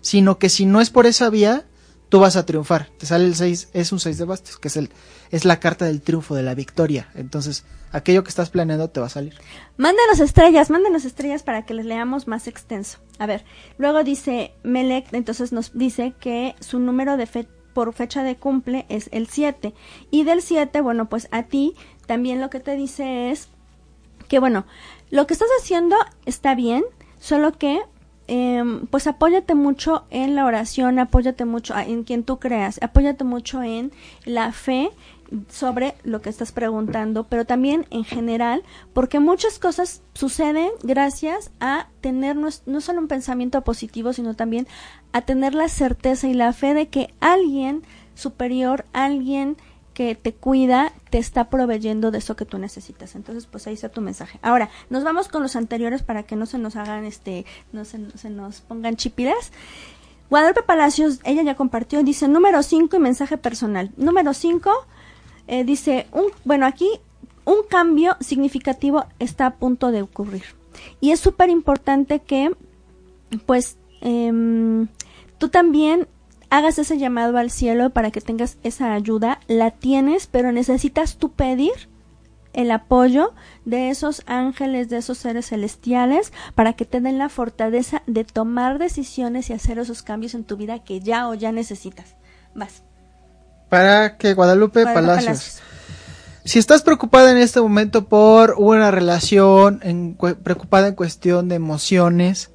sino que si no es por esa vía, tú vas a triunfar. Te sale el 6, es un 6 de bastos, que es el es la carta del triunfo, de la victoria. Entonces, aquello que estás planeando te va a salir. Mándenos estrellas, mándenos estrellas para que les leamos más extenso. A ver, luego dice Melec, entonces nos dice que su número de fe por fecha de cumple es el 7. Y del 7, bueno, pues a ti también lo que te dice es que, bueno, lo que estás haciendo está bien, solo que eh, pues apóyate mucho en la oración, apóyate mucho en quien tú creas, apóyate mucho en la fe sobre lo que estás preguntando, pero también en general, porque muchas cosas suceden gracias a tener no, no solo un pensamiento positivo, sino también a tener la certeza y la fe de que alguien superior, alguien que te cuida te está proveyendo de eso que tú necesitas. Entonces, pues ahí está tu mensaje. Ahora, nos vamos con los anteriores para que no se nos hagan, este, no se, se nos pongan chipiras. Guadalupe Palacios, ella ya compartió, dice número 5 y mensaje personal. Número 5 eh, dice, un, bueno, aquí un cambio significativo está a punto de ocurrir. Y es súper importante que, pues, eh, tú también hagas ese llamado al cielo para que tengas esa ayuda, la tienes, pero necesitas tú pedir el apoyo de esos ángeles, de esos seres celestiales, para que te den la fortaleza de tomar decisiones y hacer esos cambios en tu vida que ya o ya necesitas. Vas. Para que Guadalupe, Guadalupe Palacios. Palacios. Si estás preocupada en este momento por una relación, en, preocupada en cuestión de emociones,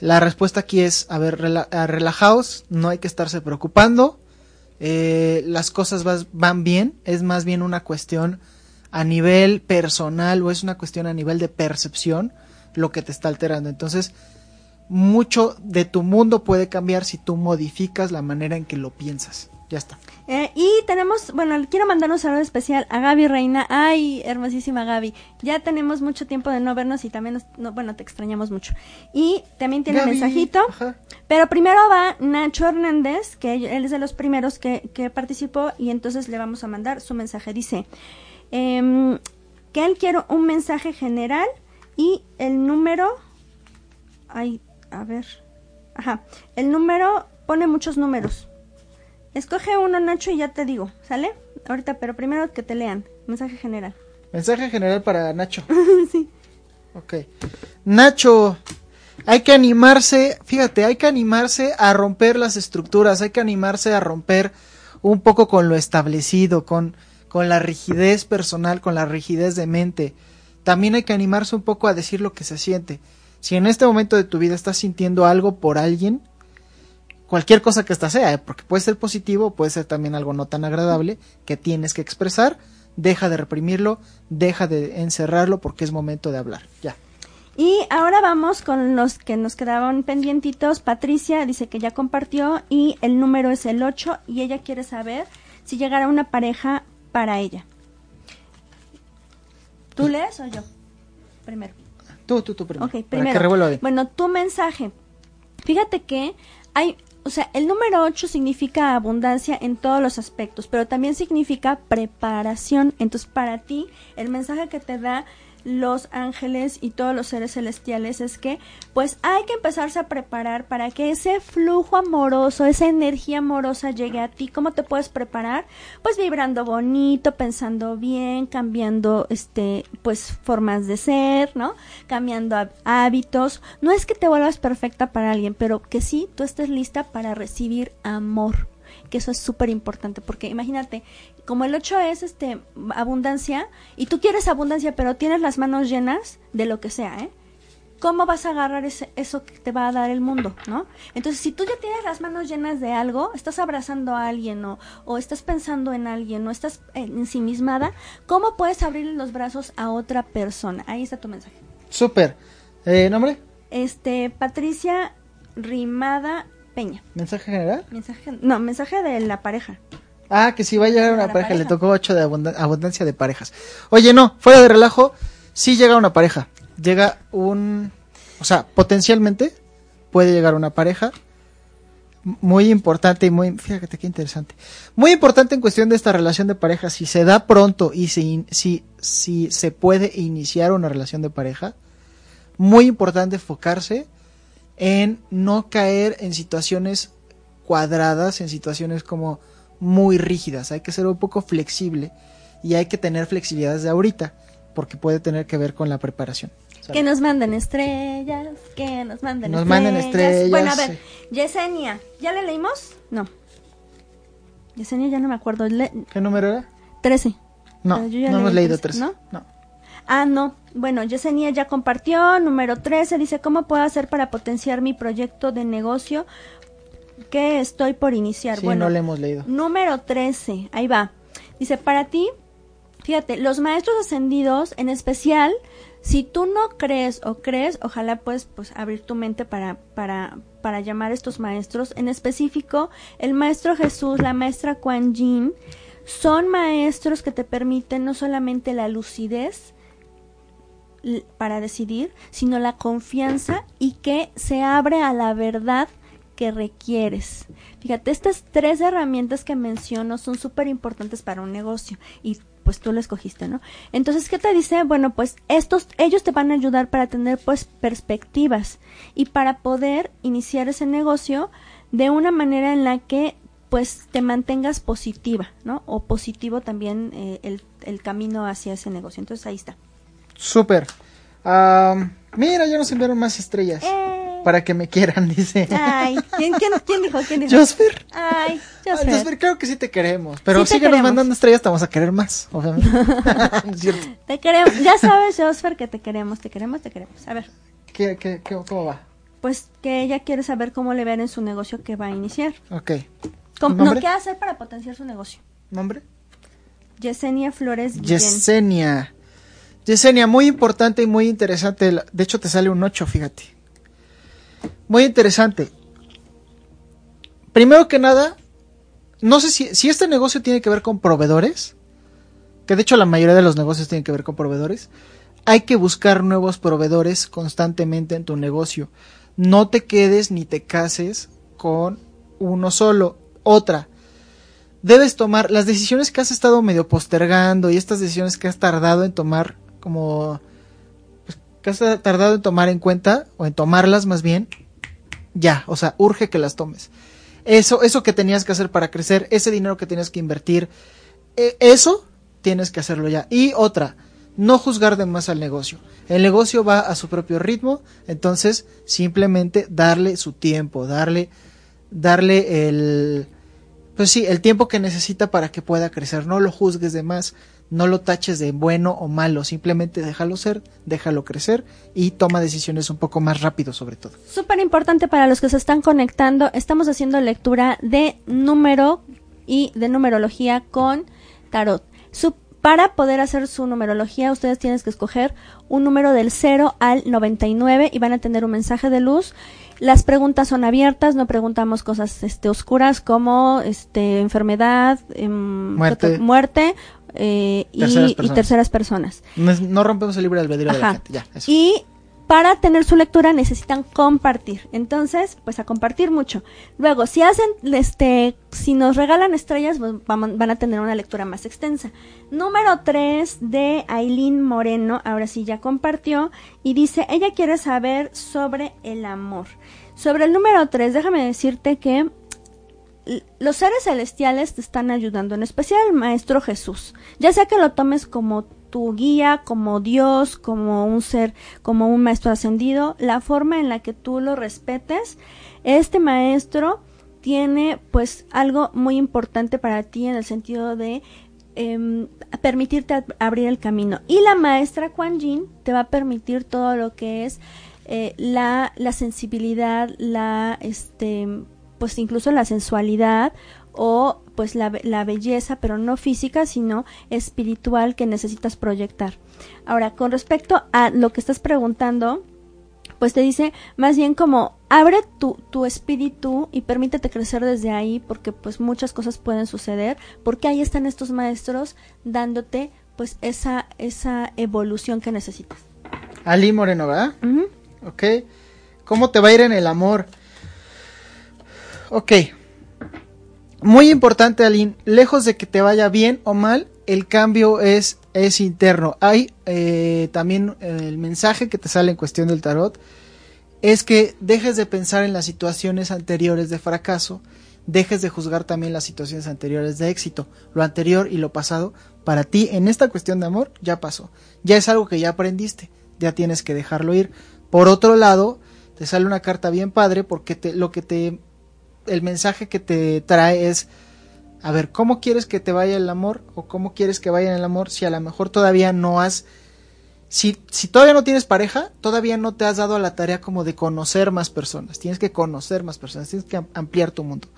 la respuesta aquí es, a ver, rela relajaos, no hay que estarse preocupando, eh, las cosas van bien, es más bien una cuestión a nivel personal o es una cuestión a nivel de percepción lo que te está alterando. Entonces, mucho de tu mundo puede cambiar si tú modificas la manera en que lo piensas. Ya está. Eh, y tenemos, bueno, quiero mandar un saludo especial a Gaby Reina. Ay, hermosísima Gaby. Ya tenemos mucho tiempo de no vernos y también, nos, no, bueno, te extrañamos mucho. Y también tiene un mensajito. Ajá. Pero primero va Nacho Hernández, que él es de los primeros que, que participó y entonces le vamos a mandar su mensaje. Dice eh, que él quiere un mensaje general y el número... Ay, a ver. Ajá. El número pone muchos números Escoge uno, Nacho, y ya te digo, ¿sale? Ahorita, pero primero que te lean. Mensaje general. Mensaje general para Nacho. sí. Ok. Nacho, hay que animarse, fíjate, hay que animarse a romper las estructuras, hay que animarse a romper un poco con lo establecido, con, con la rigidez personal, con la rigidez de mente. También hay que animarse un poco a decir lo que se siente. Si en este momento de tu vida estás sintiendo algo por alguien, cualquier cosa que esta sea, ¿eh? porque puede ser positivo, puede ser también algo no tan agradable que tienes que expresar, deja de reprimirlo, deja de encerrarlo porque es momento de hablar. Ya. Y ahora vamos con los que nos quedaban pendientitos. Patricia dice que ya compartió y el número es el 8 y ella quiere saber si llegará una pareja para ella. ¿Tú lees o yo? Primero. Tú, tú, tú primero. Ok, para primero. que. Bueno, tu mensaje. Fíjate que hay, o sea, el número 8 significa abundancia en todos los aspectos, pero también significa preparación. Entonces, para ti, el mensaje que te da los ángeles y todos los seres celestiales es que pues hay que empezarse a preparar para que ese flujo amoroso, esa energía amorosa llegue a ti. ¿Cómo te puedes preparar? Pues vibrando bonito, pensando bien, cambiando este pues formas de ser, ¿no? Cambiando hábitos. No es que te vuelvas perfecta para alguien, pero que sí tú estés lista para recibir amor que eso es súper importante porque imagínate, como el 8 es este abundancia y tú quieres abundancia pero tienes las manos llenas de lo que sea, ¿eh? ¿Cómo vas a agarrar ese- eso que te va a dar el mundo, no? Entonces, si tú ya tienes las manos llenas de algo, estás abrazando a alguien o, o estás pensando en alguien o estás ensimismada, ¿cómo puedes abrirle los brazos a otra persona? Ahí está tu mensaje. Súper. Eh, ¿Nombre? Este, Patricia Rimada Peña. ¿Mensaje general? Mensaje, no, mensaje de la pareja. Ah, que si va a llegar una pareja, le tocó 8 de abunda- abundancia de parejas. Oye, no, fuera de relajo, sí llega una pareja. Llega un... O sea, potencialmente puede llegar una pareja muy importante y muy... Fíjate qué interesante. Muy importante en cuestión de esta relación de pareja. Si se da pronto y si, si, si se puede iniciar una relación de pareja, muy importante enfocarse en no caer en situaciones cuadradas, en situaciones como muy rígidas. Hay que ser un poco flexible y hay que tener flexibilidad desde ahorita, porque puede tener que ver con la preparación. ¿sale? Que nos manden estrellas, que nos manden Nos estrellas. manden estrellas, Bueno, a ver, sí. Yesenia, ¿ya le leímos? No. Yesenia ya no me acuerdo. Le- ¿Qué número era? 13. No, no leí hemos leído 13, tres. ¿no? Ah, no. Bueno, Yesenia ya compartió. Número 13 dice, ¿cómo puedo hacer para potenciar mi proyecto de negocio que estoy por iniciar? Sí, bueno, no le hemos leído. Número 13, ahí va. Dice, para ti, fíjate, los maestros ascendidos, en especial, si tú no crees o crees, ojalá puedes pues abrir tu mente para, para, para llamar a estos maestros. En específico, el maestro Jesús, la maestra Kuan Yin, son maestros que te permiten no solamente la lucidez, para decidir, sino la confianza y que se abre a la verdad que requieres. Fíjate, estas tres herramientas que menciono son súper importantes para un negocio y pues tú lo escogiste, ¿no? Entonces, ¿qué te dice? Bueno, pues estos, ellos te van a ayudar para tener pues perspectivas y para poder iniciar ese negocio de una manera en la que pues te mantengas positiva, ¿no? O positivo también eh, el, el camino hacia ese negocio. Entonces, ahí está. Súper. Am, mira, ya nos enviaron más estrellas. Eh. Para que me quieran, dice. Ay, ¿quién, quién, quién dijo? ¿Quién dijo? Josper. Ay, Josper. Josper, claro que sí te queremos. Pero Sí síguenos mandando estrellas, te vamos a querer más, obviamente. No. Te queremos. Ya sabes, Josper, que te queremos, te queremos, te queremos. A ver, ¿Qué, qué, qué- cómo va? pues que ella quiere saber cómo le ven en su negocio que va a iniciar. Ok. ¿Cómo- no. ¿Qué hacer para potenciar su negocio? ¿Nombre? Yesenia Flores Guillén. Yesenia. Yesenia, muy importante y muy interesante. De hecho, te sale un 8, fíjate. Muy interesante. Primero que nada, no sé si, este negocio tiene que ver con proveedores, que de hecho la mayoría de los negocios tienen que ver con proveedores, hay que buscar nuevos proveedores constantemente en tu negocio. No te quedes ni te cases con uno solo. Otra, debes tomar las decisiones que has estado medio postergando y estas decisiones que has tardado en tomar como pues, que has tardado en tomar en cuenta o en tomarlas más bien ya, o sea, urge que las tomes. eso, eso que tenías que hacer para crecer, ese dinero que tenías que invertir, eh, eso tienes que hacerlo ya. Y otra, no juzgar de más al negocio. El negocio va a su propio ritmo, entonces simplemente darle su tiempo, darle, darle el, pues sí, el tiempo que necesita para que pueda crecer. No lo juzgues de más, no lo taches de bueno o malo, simplemente déjalo ser, déjalo crecer y toma decisiones un poco más rápido sobre todo. Súper importante para los que se están conectando, estamos haciendo lectura de número y de numerología con tarot. para poder hacer su numerología, ustedes tienen que escoger un número del 0 al 99 y van a tener un mensaje de luz. Las preguntas son abiertas, no preguntamos cosas este, oscuras como este, enfermedad, em, muerte, muerte eh, y, terceras personas. No, rompemos el libro de albedrío de la gente. Ya, Y para tener su lectura necesitan compartir. Entonces, pues a compartir mucho. Luego, si hacen, este, si nos regalan estrellas, pues van a tener una lectura más extensa. Número 3 de Aileen Moreno, ahora sí ya compartió, y dice, ella quiere saber sobre el amor. Sobre el número 3, déjame decirte que los seres celestiales te están ayudando, en especial el Maestro Jesús. Ya sea que lo tomes como tu guía, como Dios, como un ser, como un maestro ascendido, la forma en la que tú lo respetes, este maestro tiene pues algo muy importante para ti en el sentido de em, permitirte abrir el camino. Y la maestra Kuan Yin te va a permitir todo lo que es eh, la, la sensibilidad, la este pues incluso la sensualidad o pues la, la, belleza, pero no física, sino espiritual que necesitas proyectar. Ahora, con respecto a lo que estás preguntando, pues te dice más bien como abre tu, tu espíritu y permítete crecer desde ahí porque pues muchas cosas pueden suceder porque ahí están estos maestros dándote pues esa, esa evolución que necesitas. Ali Moreno, ¿verdad? Ok. ¿Cómo te va a ir en el amor? Ok. Muy importante, Aline. Lejos de que te vaya bien o mal, el cambio es, es interno. Hay eh, también eh, el mensaje que te sale en cuestión del tarot. Es que dejes de pensar en las situaciones anteriores de fracaso. Dejes de juzgar también las situaciones anteriores de éxito. Lo anterior y lo pasado, para ti, en esta cuestión de amor, ya pasó. Ya es algo que ya aprendiste. Ya tienes que dejarlo ir. Por otro lado, te sale una carta bien padre porque te, lo que te el mensaje que te trae es, a ver, ¿cómo quieres que te vaya el amor? ¿O cómo quieres que vaya el amor si a lo mejor todavía no has... Si, si todavía no tienes pareja, todavía no te has dado a la tarea como de conocer más personas. Tienes que conocer más personas, tienes que ampliar tu mundo.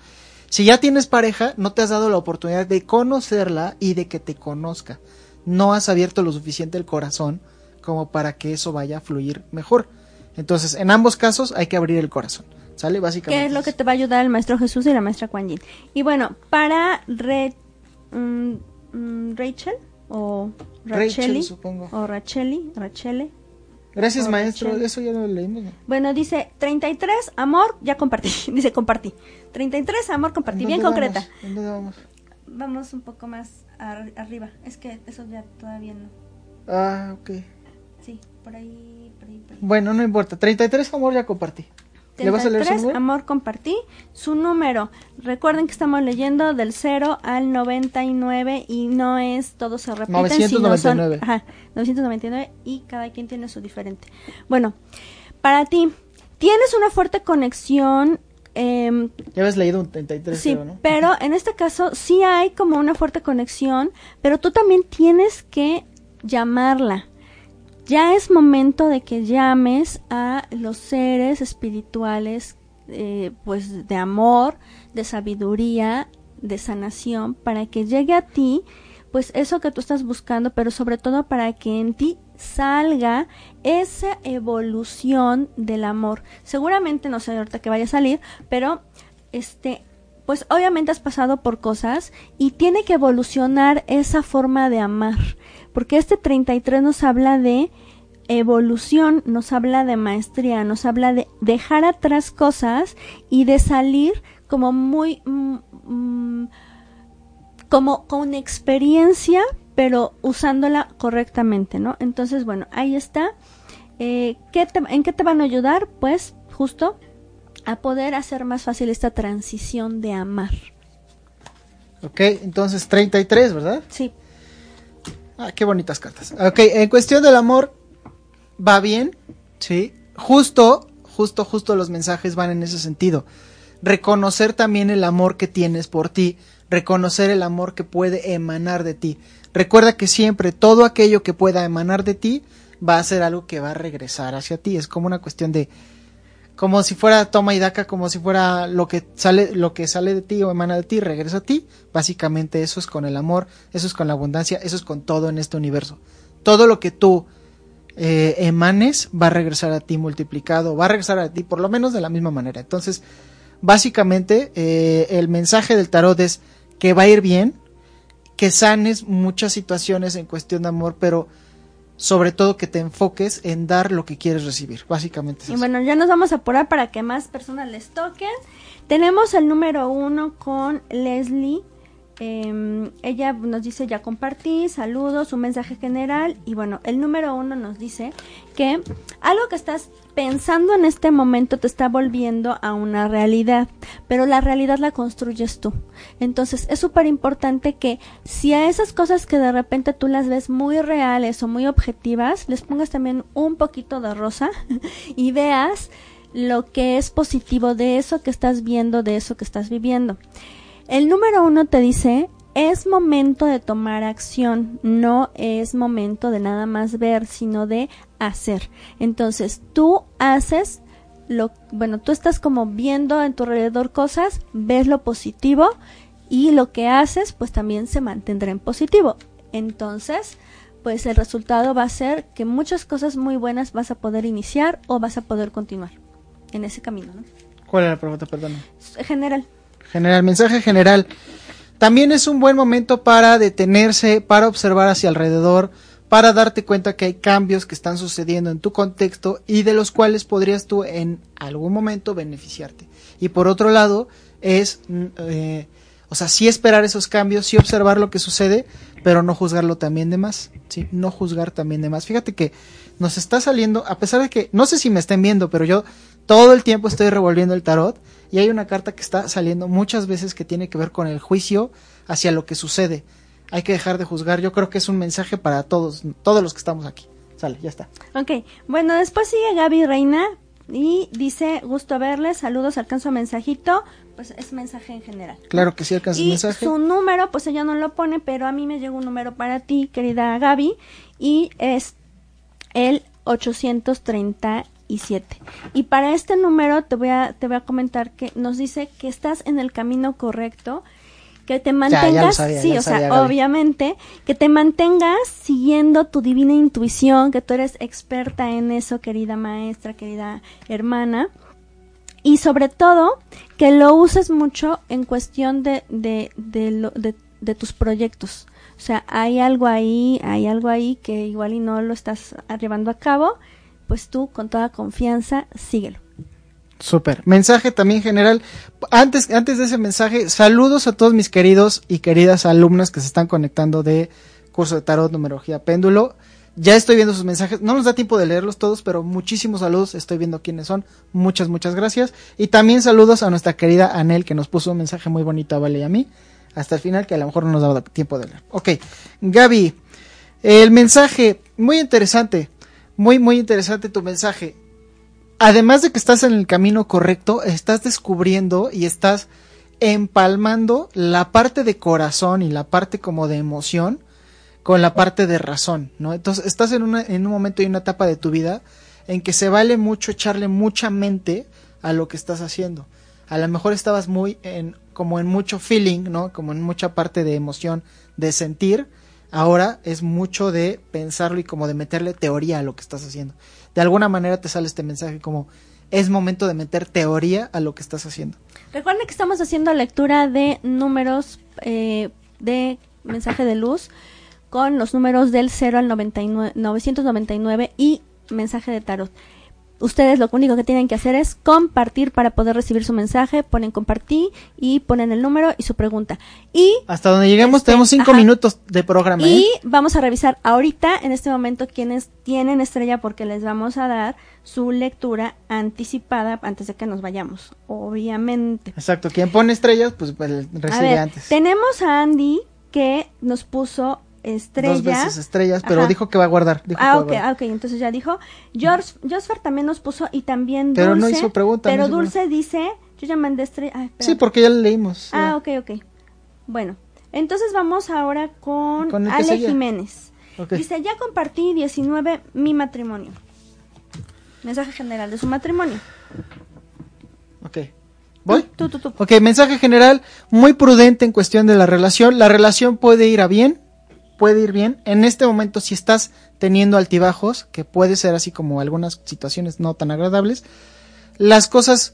Si ya tienes pareja, no te has dado la oportunidad de conocerla y de que te conozca. No has abierto lo suficiente el corazón como para que eso vaya a fluir mejor. Entonces, en ambos casos hay que abrir el corazón. ¿Sale? Básicamente. ¿Qué es lo que te va a ayudar el maestro Jesús y la maestra Kuan Yin? Y bueno, para mm, mm, Rachel o Rachel, supongo. O Racheli, Rachele. Gracias, maestro. Eso ya lo leímos. Bueno, dice 33, amor, ya compartí. dice compartí. 33, amor, compartí. Bien concreta. dónde vamos? Vamos un poco más arriba. Es que eso ya todavía no. Ah, ok. Sí, por ahí, por ahí, por ahí. Bueno, no importa. 33, amor, ya compartí. ¿Le vas a leer su Amor compartí su número. Recuerden que estamos leyendo del 0 al 99 y no es todo se repite 999. ajá, 999 y cada quien tiene su diferente. Bueno, para ti, tienes una fuerte conexión eh, ya habías leído un 33, sí, ¿no? pero en este caso sí hay como una fuerte conexión, pero tú también tienes que llamarla ya es momento de que llames a los seres espirituales, eh, pues de amor, de sabiduría, de sanación, para que llegue a ti, pues eso que tú estás buscando, pero sobre todo para que en ti salga esa evolución del amor. Seguramente no sé ahorita que vaya a salir, pero este pues obviamente has pasado por cosas y tiene que evolucionar esa forma de amar, porque este 33 nos habla de evolución, nos habla de maestría, nos habla de dejar atrás cosas y de salir como muy mm, mm, como con experiencia, pero usándola correctamente, ¿no? Entonces, bueno, ahí está. Eh, ¿qué ¿En qué te van a ayudar? Pues justo a poder hacer más fácil esta transición de amar. Ok, entonces 33, ¿verdad? Sí. Ah, qué bonitas cartas. Ok, en cuestión del amor, va bien, ¿sí? Justo, justo, justo los mensajes van en ese sentido. Reconocer también el amor que tienes por ti, reconocer el amor que puede emanar de ti. Recuerda que siempre todo aquello que pueda emanar de ti va a ser algo que va a regresar hacia ti. Es como una cuestión de como si fuera toma y daca, como si fuera lo que sale, lo que sale de ti o emana de ti, regresa a ti. Básicamente eso es con el amor, eso es con la abundancia, eso es con todo en este universo. Todo lo que tú eh, emanes va a regresar a ti multiplicado, va a regresar a ti por lo menos de la misma manera. Entonces, básicamente eh, el mensaje del tarot es que va a ir bien, que sanes muchas situaciones en cuestión de amor, pero sobre todo que te enfoques en dar lo que quieres recibir. Básicamente es Y eso. bueno, ya nos vamos a apurar para que más personas les toquen. Tenemos el número uno con Leslie. Eh, ella nos dice ya compartí, saludos, un mensaje general y bueno, el número uno nos dice que algo que estás pensando en este momento te está volviendo a una realidad, pero la realidad la construyes tú. Entonces es súper importante que si a esas cosas que de repente tú las ves muy reales o muy objetivas, les pongas también un poquito de rosa y veas lo que es positivo de eso que estás viendo, de eso que estás viviendo. El número uno te dice, es momento de tomar acción, no es momento de nada más ver, sino de hacer. Entonces, tú haces lo, bueno, tú estás como viendo en tu alrededor cosas, ves lo positivo y lo que haces, pues también se mantendrá en positivo. Entonces, pues el resultado va a ser que muchas cosas muy buenas vas a poder iniciar o vas a poder continuar en ese camino, ¿no? ¿Cuál era la pregunta? Perdón. General. General, mensaje general. También es un buen momento para detenerse, para observar hacia alrededor, para darte cuenta que hay cambios que están sucediendo en tu contexto y de los cuales podrías tú en algún momento beneficiarte. Y por otro lado, es, mm, eh, o sea, sí esperar esos cambios, sí observar lo que sucede, pero no juzgarlo también de más, ¿sí? No juzgar también de más. Fíjate que nos está saliendo, a pesar de que, no sé si me estén viendo, pero yo todo el tiempo estoy revolviendo el tarot y hay una carta que está saliendo muchas veces que tiene que ver con el juicio hacia lo que sucede. Hay que dejar de juzgar. Yo creo que es un mensaje para todos, todos los que estamos aquí. Sale, ya está. Ok, bueno, después sigue Gaby Reina y dice, gusto verles, saludos, alcanzo mensajito, pues es mensaje en general. Claro que sí alcanza el Y mensaje. su número, pues ella no lo pone, pero a mí me llegó un número para ti, querida Gaby, y es el 837. Y para este número te voy a te voy a comentar que nos dice que estás en el camino correcto, que te ya mantengas, sabía, sí, o sea, Gaby. obviamente, que te mantengas siguiendo tu divina intuición, que tú eres experta en eso, querida maestra, querida hermana. Y sobre todo, que lo uses mucho en cuestión de, de, de, lo- de- de tus proyectos. O sea, hay algo ahí, hay algo ahí que igual y no lo estás llevando a cabo, pues tú con toda confianza síguelo. Súper. Mensaje también general. Antes, antes de ese mensaje, saludos a todos mis queridos y queridas alumnas que se están conectando de curso de tarot, numerología, péndulo. Ya estoy viendo sus mensajes. No nos da tiempo de leerlos todos, pero muchísimos saludos. Estoy viendo quiénes son. Muchas, muchas gracias. Y también saludos a nuestra querida Anel, que nos puso un mensaje muy bonito a Vale y a mí. Hasta el final, que a lo mejor no nos daba tiempo de leer. Ok. Gaby, el mensaje, muy interesante. Muy, muy interesante tu mensaje además de que estás en el camino correcto, estás descubriendo y estás empalmando la parte de corazón y la parte como de emoción con la parte de razón, ¿no? Entonces estás en, en un momento y una etapa de tu vida en que se vale mucho echarle mucha mente a lo que estás haciendo. A lo mejor estabas muy en, como en mucho feeling, ¿no? Como en mucha parte de emoción, de sentir. Ahora es mucho de pensarlo y como de meterle teoría a lo que estás haciendo. De alguna manera te sale este mensaje como es momento de meter teoría a lo que estás haciendo. Recuerden que estamos haciendo lectura de números eh, de mensaje de luz con los números del 0 al 99, 999 y mensaje de tarot. Ustedes lo único que tienen que hacer es compartir para poder recibir su mensaje. Ponen compartir y ponen el número y su pregunta. Y Hasta donde lleguemos Este, tenemos cinco ajá. minutos de programa. ¿eh? y vamos a revisar ahorita, en este momento, quienes tienen estrella porque les vamos a dar su lectura anticipada antes de que nos vayamos, obviamente. Exacto, quien pone estrellas, pues, pues, A recibe ver, antes. tenemos a Andy que nos puso estrella. Dos veces estrellas, pero Ajá. dijo que va a guardar. dijo Ah, ok, guardar. ah, ok, entonces ya dijo. George, Josfer también nos puso y también Dulce. Pero no hizo pregunta, Pero no hizo Dulce dice, yo ya mandé estrella. ah. Sí, porque ya le leímos. Ah, ya. ok, ok. Bueno, entonces vamos ahora con, Con Ale seguía. Jiménez. Dice, ya compartí 19 mi matrimonio. Mensaje general de su matrimonio. Ok. ¿Voy? Tú, tú, tú. Ok, mensaje general, muy prudente en cuestión de la relación. La relación puede ir a bien, puede ir bien. En este momento, si estás teniendo altibajos, que puede ser así como algunas situaciones no tan agradables, las cosas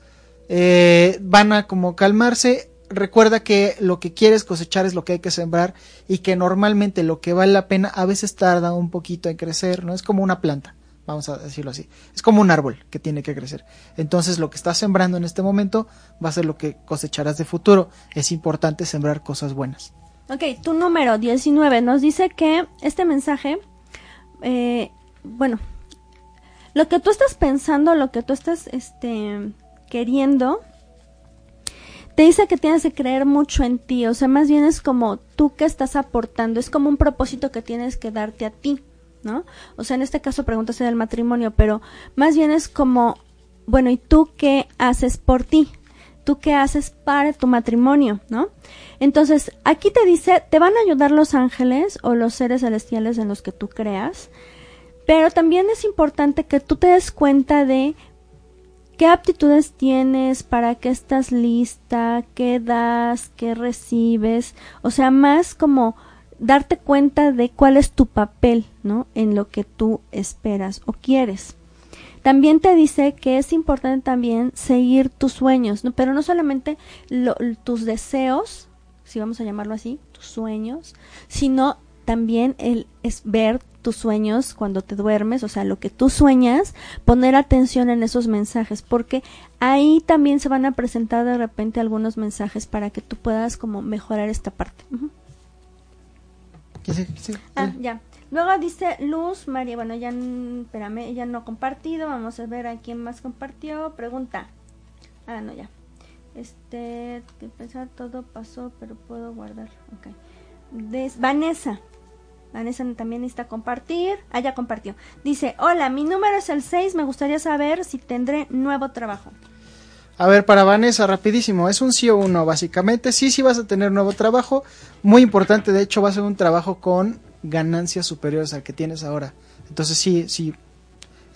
eh, van a como calmarse. Recuerda que lo que quieres cosechar es lo que hay que sembrar y que normalmente lo que vale la pena a veces tarda un poquito en crecer, ¿no? Es como una planta, vamos a decirlo así. Es como un árbol que tiene que crecer. Entonces lo que estás sembrando en este momento va a ser lo que cosecharás de futuro. Es importante sembrar cosas buenas. Ok, tu número 19 nos dice que este mensaje, eh, bueno, lo que tú estás pensando, lo que tú estás este, queriendo, te dice que tienes que creer mucho en ti, o sea, más bien es como tú que estás aportando, es como un propósito que tienes que darte a ti, ¿no? O sea, en este caso preguntas del matrimonio, pero más bien es como, bueno, ¿y tú qué haces por ti? ¿Tú qué haces para tu matrimonio, no? Entonces, aquí te dice, te van a ayudar los ángeles o los seres celestiales en los que tú creas, pero también es importante que tú te des cuenta de qué aptitudes tienes, para qué estás lista, qué das, qué recibes, o sea, más como darte cuenta de cuál es tu papel, ¿no? En lo que tú esperas o quieres. También te dice que es importante también seguir tus sueños, ¿no? pero no solamente lo- tus deseos, si vamos a llamarlo así, tus sueños, sino también el es ver tus sueños cuando te duermes, o sea, lo que tú sueñas, poner atención en esos mensajes, porque ahí también se van a presentar de repente algunos mensajes para que tú puedas como mejorar esta parte. ¿Qué sí? Sí. Ah, ya. Luego dice Luz María, bueno, ya, espérame, ella no ha compartido, vamos a ver a quién más compartió. Pregunta. Ah, no, ya. Este, que pensar todo pasó, pero puedo guardar. Ok. Des- Vanessa. Vanessa también necesita compartir. Ah, ya compartió. Dice, hola, mi número es el 6, me gustaría saber si tendré nuevo trabajo. A ver, para Vanessa, rapidísimo, es un sí o no, básicamente. Sí, sí vas a tener nuevo trabajo. Muy importante, de hecho, va a ser un trabajo con ganancias superiores al que tienes ahora. Entonces, sí, sí.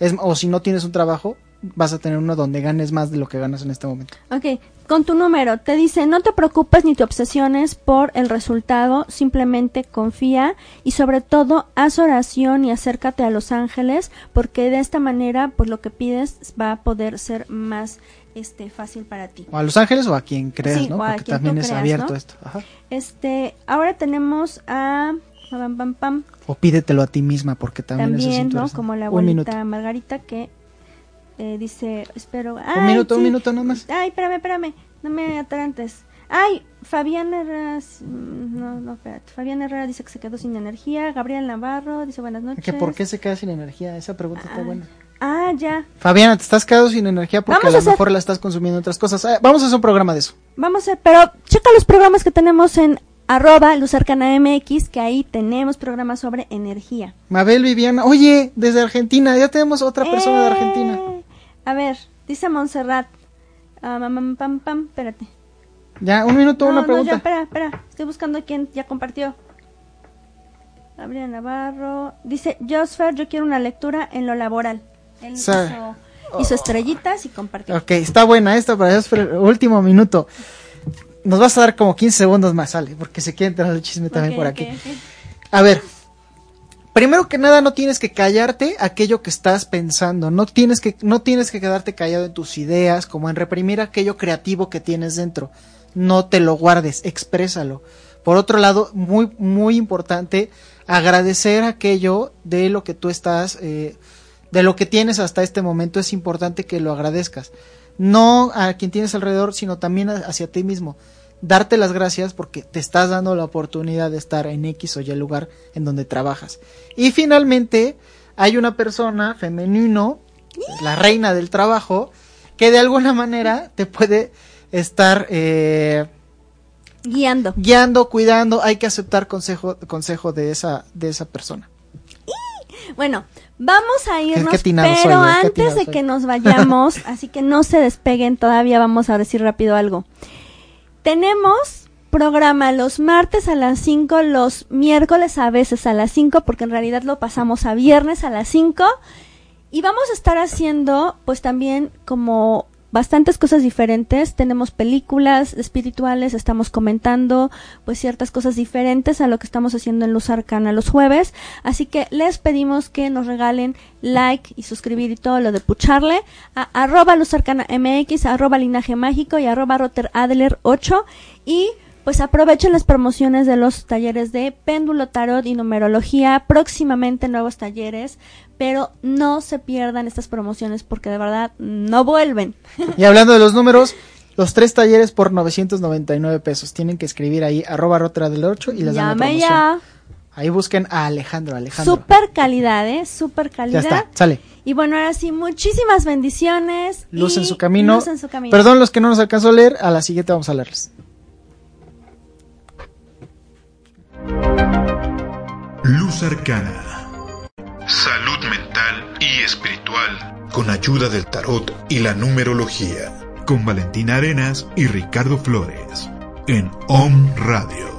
Es, o si no tienes un trabajo, vas a tener uno donde ganes más de lo que ganas en este momento. Ok, con tu número te dice no te preocupes ni te obsesiones por el resultado, simplemente confía y sobre todo haz oración y acércate a los ángeles porque de esta manera pues lo que pides va a poder ser más este fácil para ti. O a Los Ángeles o a quien creas, Sí, ¿no? o a Porque quien también tú es creas, abierto ¿no? esto. Ajá. Este, ahora tenemos a pam, pam, pam, O pídetelo a ti misma, porque también, también, ¿no? Como la abuelita Margarita que eh, dice, espero, Un minuto, un minuto nada más. Ay, espérame, espérame. No me atarantes. Ay, Fabián Herrera. mm, No, no, espérate. Fabián Herrera dice que se quedó sin energía. Gabriel Navarro dice buenas noches. ¿Que ¿Por qué se queda sin energía? Esa pregunta está Ah, buena. Ah, ya. Fabiana, te estás quedando sin energía porque Vamos a a lo hacer- mejor la estás consumiendo en otras cosas. Ah, vamos a hacer un programa de eso. Vamos a pero checa los programas que tenemos en arroba Luzarcana MX, que ahí tenemos programas sobre energía. Mabel Viviana, oye, desde Argentina, ya tenemos otra persona de Eh, Argentina. A ver, dice Montserrat. Ah, mam, pam, pam, espérate. Ya, un minuto, No, una no, pregunta. ya, espera, espera. Estoy buscando quién ya compartió. Gabriela Navarro. Dice, Josfer, yo quiero una lectura en lo laboral. Él hizo, hizo estrellitas y compartió. Ok, está buena esta para pero último minuto. Nos vas a dar como 15 segundos más, sale, porque se quiere entrar el chisme también por aquí. A ver, primero que nada no tienes que callarte aquello que estás pensando, no tienes que no tienes que quedarte callado en tus ideas, como en reprimir aquello creativo que tienes dentro. No te lo guardes, exprésalo. Por otro lado, muy muy importante agradecer aquello de lo que tú estás eh, de lo que tienes hasta este momento, es importante que lo agradezcas. No a quien tienes alrededor, sino también hacia ti mismo. Darte las gracias porque te estás dando la oportunidad de estar en X o Y lugar en donde trabajas. Y finalmente, hay una persona femenino, la reina del trabajo, que de alguna manera te puede estar eh, guiando. Guiando, cuidando, hay que aceptar consejo, consejo de esa, de esa persona. Bueno, vamos a irnos, pero ¿eh? antes de que nos vayamos, así que no se despeguen todavía, vamos a decir rápido algo. Tenemos programa los martes a las 5, los miércoles a veces a las 5, porque en realidad lo pasamos a viernes a las 5. Y vamos a estar haciendo, pues también como bastantes cosas diferentes. Tenemos películas espirituales, estamos comentando pues ciertas cosas diferentes a lo que estamos haciendo en Luz Arcana los jueves. Así que les pedimos que nos regalen like y suscribir y todo lo de pucharle arroba Luz Arcana MX, arroba Linaje Mágico y arroba Rotter Adler 8 y pues aprovechen las promociones de los talleres de péndulo, tarot y numerología. Próximamente nuevos talleres, pero no se pierdan estas promociones porque de verdad no vuelven. Y hablando de los números, los tres talleres por 999 pesos. Tienen que escribir ahí arroba rotra del 8 y les dan la promoción. Ya. Ahí busquen a Alejandro, Alejandro. Super calidad, ¿eh? Super calidad. Ya está, sale. Y bueno, ahora sí, muchísimas bendiciones. Luz en su camino. Luz en su camino. Perdón los que no nos alcanzó a leer, a la siguiente vamos a leerles. Luz Arcana. Salud mental y espiritual. Con ayuda del tarot y la numerología. Con Valentina Arenas y Ricardo Flores. En OM Radio.